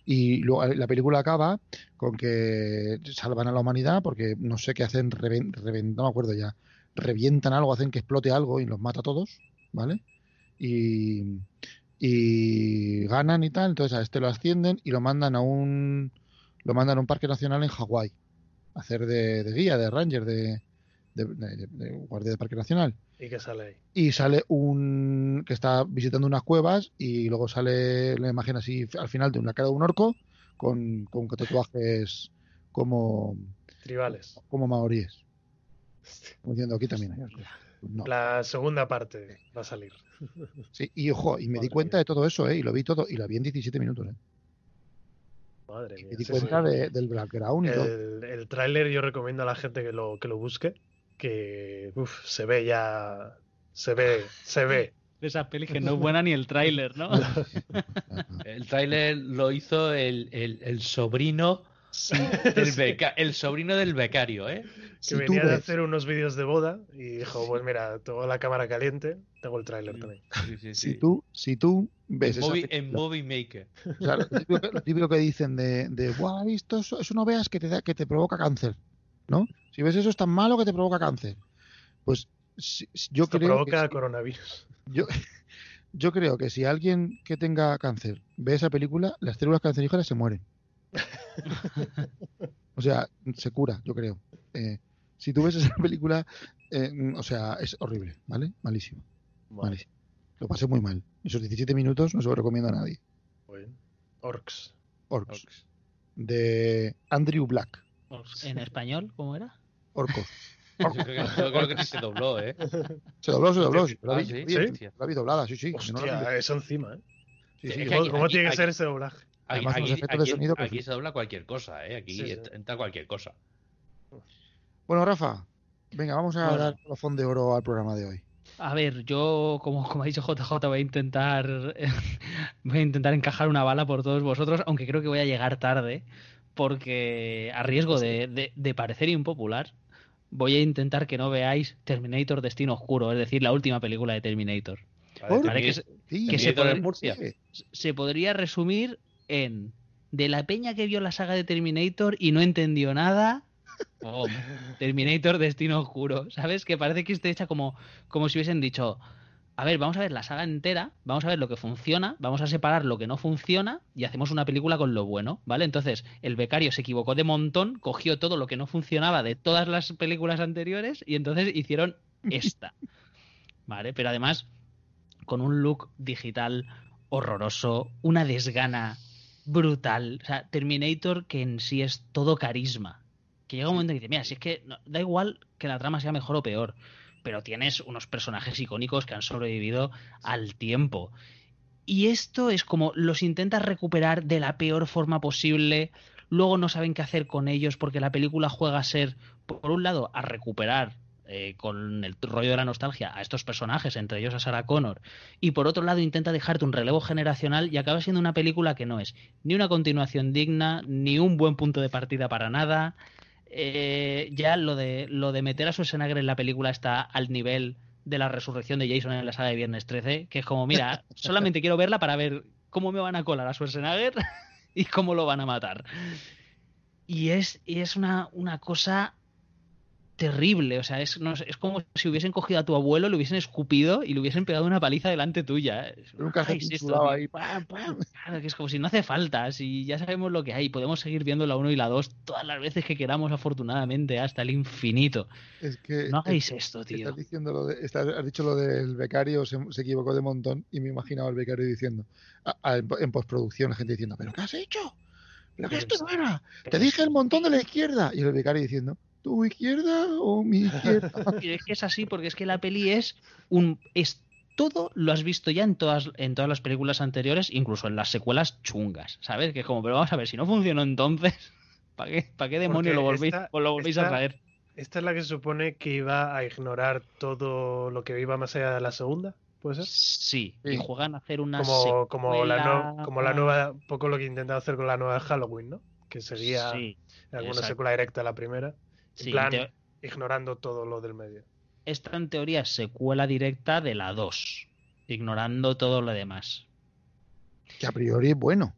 Y luego eh, la película acaba con que salvan a la humanidad porque no sé qué hacen, reven- reven- no me acuerdo ya, revientan algo, hacen que explote algo y los mata a todos, ¿vale? Y, y ganan y tal, entonces a este lo ascienden y lo mandan a un lo mandan a un parque nacional en Hawái a hacer de, de guía, de ranger, de, de- de- de guardia de parque nacional ¿Y qué sale ahí? y sale un que está visitando unas cuevas y luego sale la imagen así al final de una cara de un orco con, con tatuajes como Tribales. como maoríes como diciendo aquí también hay orcos. No. La segunda parte va a salir. Sí, y ojo y me di cuenta mía. de todo eso ¿eh? y lo vi todo y lo vi en 17 minutos ¿eh? Madre mía. me di sí, cuenta sí. de- del background y todo. El, el tráiler yo recomiendo a la gente que lo, que lo busque, que uf, se ve ya, se ve, se ve. De esas pelis que no es buena ni el tráiler, ¿no? El tráiler lo hizo el, el- el sobrino beca- el sobrino del becario, ¿eh? que Si venía de hacer unos vídeos de boda y dijo, pues mira, tengo la cámara caliente, tengo el tráiler también. Sí, sí, si tú si tú ves en, esa movie, en Movie Maker. O sea, lo, típico que, lo típico que dicen de, de "Buah, visto eso, eso no veas que te, da- que te provoca cáncer, ¿no? Si ves eso es tan malo que te provoca cáncer. Pues si- si- yo Esto creo provoca que si- coronavirus. yo, yo creo que si alguien que tenga cáncer ve esa película, las células cancerígenas se mueren. O sea, se cura, yo creo. Eh, si tú ves esa película, eh, o sea, es horrible, ¿vale? Malísimo, malísimo. Lo pasé muy mal. Esos 17 minutos no se lo recomiendo a nadie. Bueno, Orcs. Orcs. De Andrew Black. En español, ¿cómo era? Orcos. Yo creo, que, yo creo que ni se dobló, ¿eh? Se dobló, se dobló. sí, La Ah, sí, la vi, sí. la vi doblada, sí, sí. No, Hostia, no, eso encima, ¿eh? sí, sí, Es sí. que ¿Cómo, aquí- cómo tiene que aquí- ser ese doblaje? Aquí, Además, los aquí- efectos de aquí- sonido, pues, aquí se dobla cualquier cosa, ¿eh? Aquí Sí, sí. entra cualquier cosa. Bueno, Rafa, venga, vamos a Bueno. dar colofón de oro al programa de hoy. A ver, yo, como, como ha dicho JJ, voy a intentar voy a intentar encajar una bala por todos vosotros, aunque creo que voy a llegar tarde, porque a riesgo de, de- de parecer impopular, voy a intentar que no veáis Terminator Destino Oscuro, es decir, la última película de Terminator. ¿Por? Vale, que se- Que podría- se podría resumir en de la peña que vio la saga de Terminator y no entendió nada. ¡pum! Terminator Destino Oscuro. ¿Sabes? Que parece que esté hecha como, como si hubiesen dicho. A ver, vamos a ver la saga entera, vamos a ver lo que funciona, vamos a separar lo que no funciona y hacemos una película con lo bueno, ¿vale? Entonces, el becario se equivocó de montón, cogió todo lo que no funcionaba de todas las películas anteriores y entonces hicieron esta. ¿Vale? Pero además, con un look digital horroroso, una desgana brutal. O sea, Terminator que en sí es todo carisma. Que llega un momento que dice, mira, si es que no- da igual que la trama sea mejor o peor, pero tienes unos personajes icónicos que han sobrevivido al tiempo. Y esto es como los intentas recuperar de la peor forma posible, luego no saben qué hacer con ellos porque la película juega a ser, por un lado, a recuperar eh, con el rollo de la nostalgia a estos personajes, entre ellos a Sarah Connor, y por otro lado intenta dejarte un relevo generacional y acaba siendo una película que no es ni una continuación digna, ni un buen punto de partida para nada. Eh, ya lo de, lo de meter a Schwarzenegger en la película está al nivel de la resurrección de Jason en la saga de Viernes 13, que es como, mira, solamente quiero verla para ver cómo me van a colar a Schwarzenegger y cómo lo van a matar. Y es, y es una, una cosa terrible, o sea, es, no es como si hubiesen cogido a tu abuelo, le hubiesen escupido y le hubiesen pegado una paliza delante tuya. Ay, cajón sí, esto, ahí, pam, pam. Claro, que es como si no hace falta, si ya sabemos lo que hay, podemos seguir viendo la 1 y la 2 todas las veces que queramos, afortunadamente, hasta el infinito. Es que No hagáis es- esto, tío. Estás diciendo lo de, estás- has dicho lo del becario, se, se equivocó de montón y me imaginaba al becario diciendo, a- a- en, postproducción, la gente diciendo, ¿pero qué has hecho? ¿Pero que esto no era? Te dije el montón de la izquierda. Y el becario diciendo, ¿tu izquierda o mi izquierda? Y es que es así, porque es que la peli es un. es todo lo has visto ya en todas, en todas las películas anteriores, incluso en las secuelas chungas, ¿sabes? Que es como, pero vamos a ver, si no funcionó entonces, ¿Para qué, para qué demonios lo volvéis, esta- os lo volvéis a traer? Esta es la que se supone que iba a ignorar todo lo que iba más allá de la segunda, ¿puede ser? Sí, y juegan a hacer una Como, como, la secuela- no- como la nueva, un poco lo que intentaba hacer con la nueva de Halloween, ¿no? Que Sí, en alguna exacto. secuela directa a la primera, sí, en plan, te- ignorando todo lo del medio. esta en teoría es secuela directa de la 2, ignorando todo lo demás. Que a priori es bueno.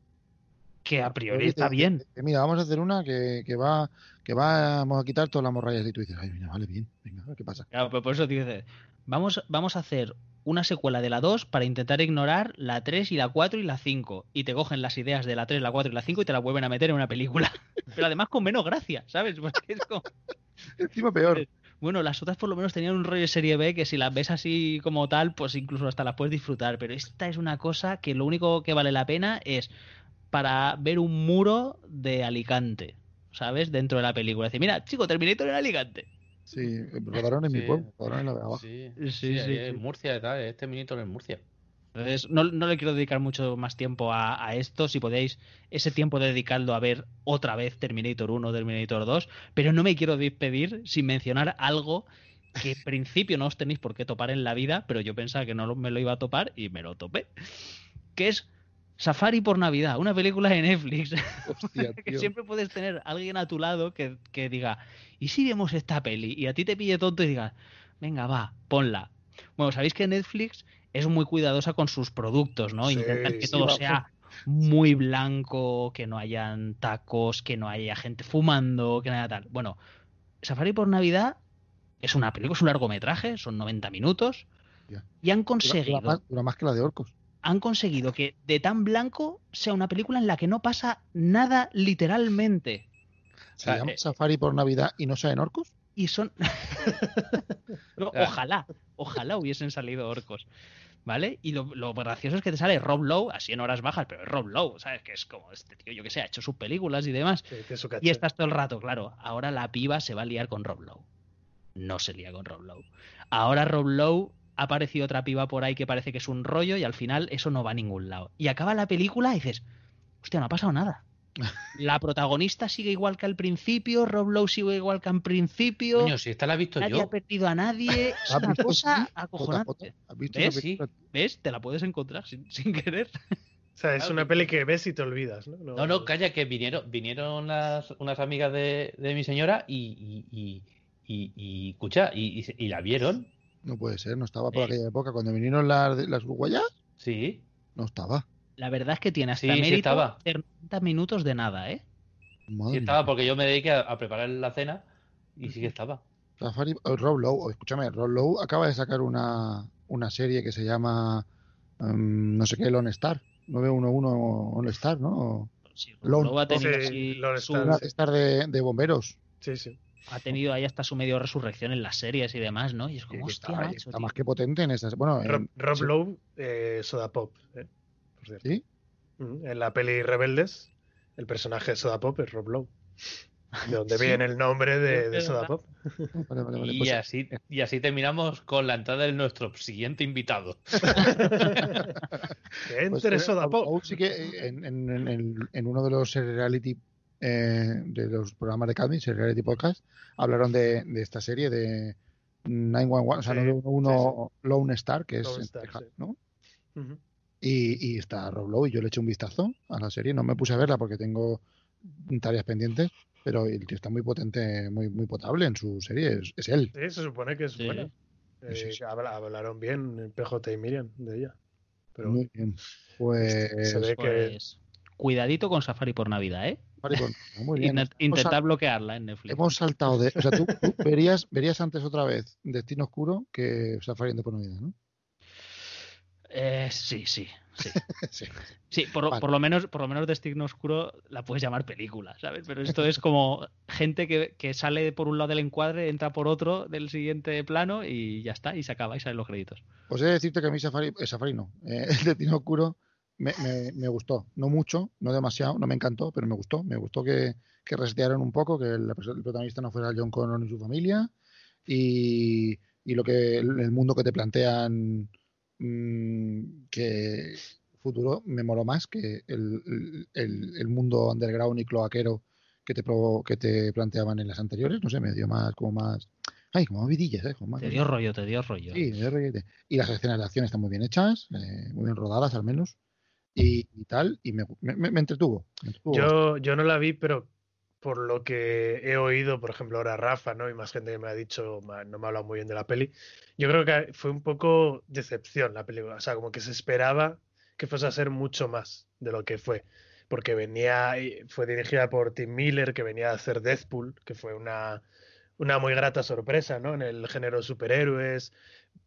Que a priori está bien. Mira, vamos a hacer una que, que va que vamos a quitar todas las morrayas y tú dices, ay, mira, vale, bien, venga, qué pasa. Claro, pero por eso te dice, vamos, vamos a hacer una secuela de la 2 para intentar ignorar la 3 y la 4 y la 5. Y te cogen las ideas de la 3, la 4 y la 5 y te las vuelven a meter en una película. Pero además con menos gracia, ¿sabes? Porque es como, Encima peor. bueno, las otras por lo menos tenían un rollo de serie B que si las ves así como tal, pues incluso hasta las puedes disfrutar. Pero esta es una cosa que lo único que vale la pena es para ver un muro de Alicante, ¿sabes? Dentro de la película. Decir, mira, chico, Terminator en Alicante. Sí, rodaron en mi Sí. pueblo, rodaron en la de abajo. Sí, Sí, sí, sí, ahí sí. en Murcia y tal, este minuto en Murcia. Entonces, no, no le quiero dedicar mucho más tiempo a, a esto. Si podéis, ese tiempo dedicarlo a ver otra vez Terminator 1 Terminator 2. Pero no me quiero despedir sin mencionar algo que en principio no os tenéis por qué topar en la vida, pero yo pensaba que no lo- me lo iba a topar y me lo topé. Que es Safari por Navidad, una película de Netflix. Hostia, que tío. siempre puedes tener alguien a tu lado que, que diga, ¿y si vemos esta peli? Y a ti te pille tonto y digas, venga, va, ponla. Bueno, sabéis que Netflix es muy cuidadosa con sus productos, ¿no? Sí, Intentan que sí, todo va, sea muy blanco, que no hayan tacos, que no haya gente fumando, que nada tal. Bueno, Safari por Navidad es una película, es un largometraje, son 90 minutos. Y han Dura- conseguido Dura más, dura más que la de Orcos. Han conseguido que de tan blanco sea una película en la que no pasa nada literalmente. ¿Se sea, llama eh, Safari por Navidad y no salen orcos? Y son. No, Ah. ojalá, ojalá hubiesen salido orcos. ¿Vale? Y lo, lo gracioso es que te sale Rob Lowe, así en horas bajas, pero es Rob Lowe, ¿sabes? Que es como este tío, yo que sé, ha hecho sus películas y demás. Sí. Y estás todo el rato, claro. Ahora la piba se va a liar con Rob Lowe. No se lía con Rob Lowe. Ahora Rob Lowe ha aparecido otra piba por ahí que parece que es un rollo y al final eso no va a ningún lado. Y acaba la película y dices, hostia, no ha pasado nada. La protagonista sigue igual que al principio, Rob Lowe sigue igual que al principio, Coño, si esta la he visto nadie yo. ha perdido a nadie. Es ¿Has una visto, cosa sí? acojonante. ¿Has visto ¿Ves? ¿Ves? Te la puedes encontrar sin, sin querer. O sea, es Claro, una peli que ves y te olvidas, ¿no? No, no, calla, que vinieron, vinieron unas, unas amigas de, de mi señora y, y, y, y, y, escucha, y, y, se- y la vieron. No puede ser, no estaba por Eh. aquella época. Cuando vinieron las, las uruguayas, Sí, no estaba. La verdad es que tiene hasta Sí, estaba. hacer 90 minutos de nada, ¿eh? Madre sí estaba mía. porque yo me dediqué a, a preparar la cena y sí que estaba. Safari, oh, Rob Lowe, oh, escúchame, Rob Lowe acaba de sacar una, una serie que se llama em, no sé qué, Lone Star. 911 Lone Star, ¿no? Sí, Lone- Sí, su- Star, Una sí. Star de, de bomberos. Sí, sí. Ha tenido ahí hasta su medio resurrección en las series y demás, ¿no? Y es como, hostia, está, macho, está tío. más que potente en esas. Bueno, Rob, en- Rob sí, Lowe, eh, Soda Pop. ¿eh? Por cierto. ¿Sí? Mm, En la peli Rebeldes, el personaje de Soda Pop es Rob Lowe. De donde Sí. viene el nombre de, de Soda. Pop. Vale, vale, vale, Y pues- así, y así terminamos con la entrada de nuestro siguiente invitado. Que Pues, entre eh, Soda Rob Pop. Lowe sí que en, en- en el- en uno de los reality eh, de los programas de Calvin, reality podcast, hablaron de, de esta serie de 911, o sea, Sí, no uno Lone Star, que es Lone en Star, Texas, sí. ¿no? Ujú. Y, y está Rob Lowe y yo le eché un vistazo a la serie, no me puse a verla porque tengo tareas pendientes, pero el tío está muy potente, muy, muy potable en su serie, es, es él. Sí, se supone que es Sí. buena. Eh, Sí, sí. habla- hablaron bien PJ y Miriam de ella. Pero muy bien. Pues, se ve que Pues, cuidadito con Safari por Navidad, ¿eh? Pues, muy bien. Intent- Hemos intentar bloquearla en Netflix. Hemos saltado de. O sea, tú, tú verías, verías antes otra vez Destino Oscuro que Safari de por Navidad, ¿no? Eh, sí, sí, sí. Sí. Sí, por, Vale. por lo menos, por lo menos Destino Oscuro la puedes llamar película, ¿sabes? Pero esto es como gente que, que sale por un lado del encuadre, entra por otro del siguiente plano y ya está, y se acaba y salen los créditos. Pues he de decirte que a mí Safari, eh, Safari no, eh, el Destino Oscuro me, me, me gustó. No mucho, no demasiado, no me encantó, pero me gustó. Me gustó que, que resetearon un poco, que el, el protagonista no fuera John Connor y su familia y, y lo que el, el mundo que te plantean mm, que futuro me moló más que el, el, el mundo underground y cloaquero que te, provo- que te planteaban en las anteriores. No sé, me dio más, como más. Ay, como vidillas, ¿eh? Como más Te dio rollo, te dio rollo. Sí, me dio. Y las escenas de acción están muy bien hechas, eh, muy bien rodadas al menos. Y, y tal, y me, me- me- entretuvo. me entretuvo Yo, yo no la vi, pero por lo que he oído, por ejemplo, ahora Rafa, ¿no? Y más gente que me ha dicho, no me ha hablado muy bien de la peli. Yo creo que fue un poco decepción la película. O sea, como que se esperaba que fuese a ser mucho más de lo que fue. Porque venía, fue dirigida por Tim Miller, que venía a hacer Deathpool, que fue una, una muy grata sorpresa, ¿no? En el género de superhéroes.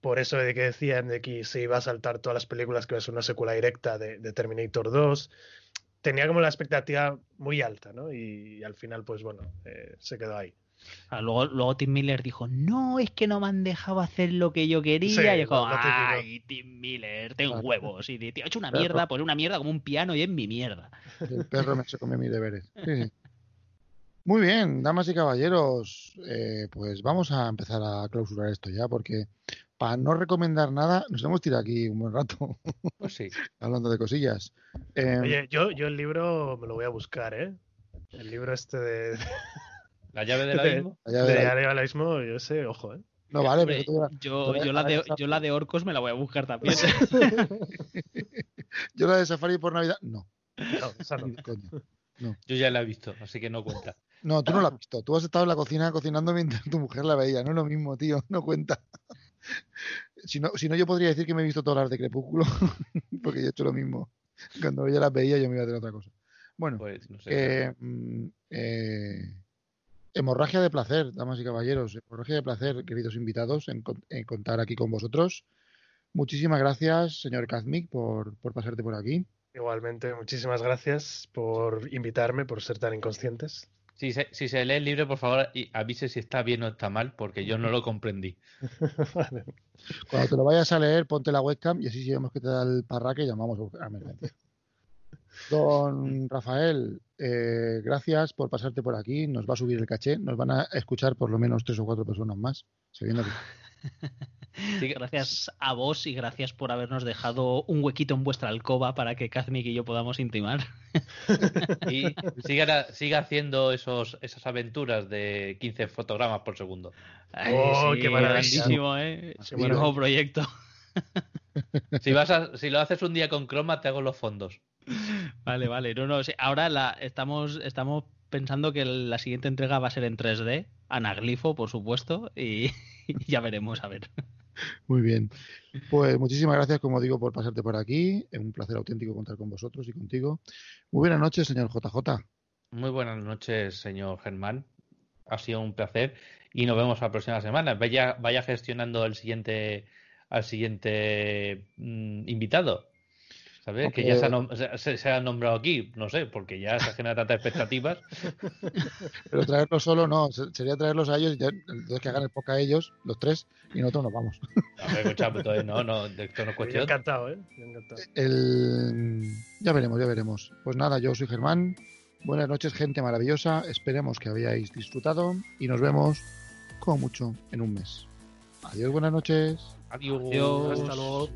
Por eso de que decían de que se iba a saltar todas las películas que ser una secuela directa de, de Terminator 2 tenía como la expectativa muy alta, ¿no? Y, al final, pues bueno, eh, se quedó ahí. Ah, luego, luego Tim Miller dijo, no, es que no me han dejado hacer lo que yo quería. Sí, y es típico. ay, Tim Miller, ten Claro. huevos. Y de, tío, he hecho una mierda, pues una mierda como un piano y es mi mierda. El perro me se come mis deberes. Sí, sí. Muy bien, damas y caballeros, eh, pues vamos a empezar a clausurar esto ya, porque para no recomendar nada, nos hemos tirado aquí un buen rato Pues sí. hablando de cosillas. Eh, Oye, yo, yo el libro me lo voy a buscar, ¿eh? El libro este de, La llave del abismo. de verás. Diario del Abismo, yo sé, ojo, ¿eh? no vale, pero tú yo, yo, la de, yo la de Orcos me la voy a buscar también. yo la de Safari por Navidad, no, No, esa no. de coña. Yo ya la he visto, así que no cuenta. No, tú no la has visto. Tú has estado en la cocina cocinando mientras tu mujer la veía. No es lo mismo, tío. No cuenta. Si no, si no yo podría decir que me he visto todas las de Crepúsculo, porque yo he hecho lo mismo. Cuando ella las veía, yo me iba a hacer otra cosa. Bueno, Pues no sé. que, mm, eh, hemorragia de placer, damas y caballeros. Hemorragia de placer, queridos invitados, en, con- en contar aquí con vosotros. Muchísimas gracias, señor Kazmik, por, por pasarte por aquí. Igualmente, muchísimas gracias por invitarme, por ser tan inconscientes. Si se, si se lee el libro, por favor, y avise si está bien o está mal, porque yo no lo comprendí. Vale. Cuando te lo vayas a leer, ponte la webcam y así si vemos que te da el parraque, llamamos a emergencia. Don Rafael, eh, gracias por pasarte por aquí. Nos va a subir el caché. Nos van a escuchar por lo menos tres o cuatro personas más. Sabiendo que Gracias a vos y gracias por habernos dejado un huequito en vuestra alcoba para que Kazmik y yo podamos intimar. Y siga, siga haciendo esos, esas aventuras de 15 fotogramas por segundo. Ay, Oh, qué maravilla. grandísimo, ¿eh? Qué maravilla. nuevo proyecto. Si, vas a- si lo haces un día con croma, te hago los fondos. Vale, vale. No, no, sí, ahora la, estamos, estamos pensando que la siguiente entrega va a ser en 3D, anaglifo, por supuesto, y ya veremos, a ver. Muy bien. Pues muchísimas gracias, como digo, por pasarte por aquí. Es un placer auténtico contar con vosotros y contigo. Muy buenas noches, señor JJ. Muy buenas noches, señor Germán. Ha sido un placer y nos vemos la próxima semana. Vaya, vaya gestionando el siguiente, al siguiente mm, invitado. ¿Sabes? Que ya se ha, se- se- ha nombrado aquí, no sé, porque ya se genera tantas expectativas. Pero traerlos solo no, se- sería traerlos a ellos y ya- entonces que hagan el poca a ellos, los tres, y nosotros nos vamos. A ver, escucha, entonces, no, no, de esto no es Yo cuestión. encantado, ¿eh? Yo encantado. El... Ya veremos, ya veremos. Pues nada, yo soy Germán. Buenas noches, gente maravillosa. Esperemos que habéis disfrutado y nos vemos como mucho en un mes. Adiós, buenas noches. Adiós. Adiós. Hasta luego.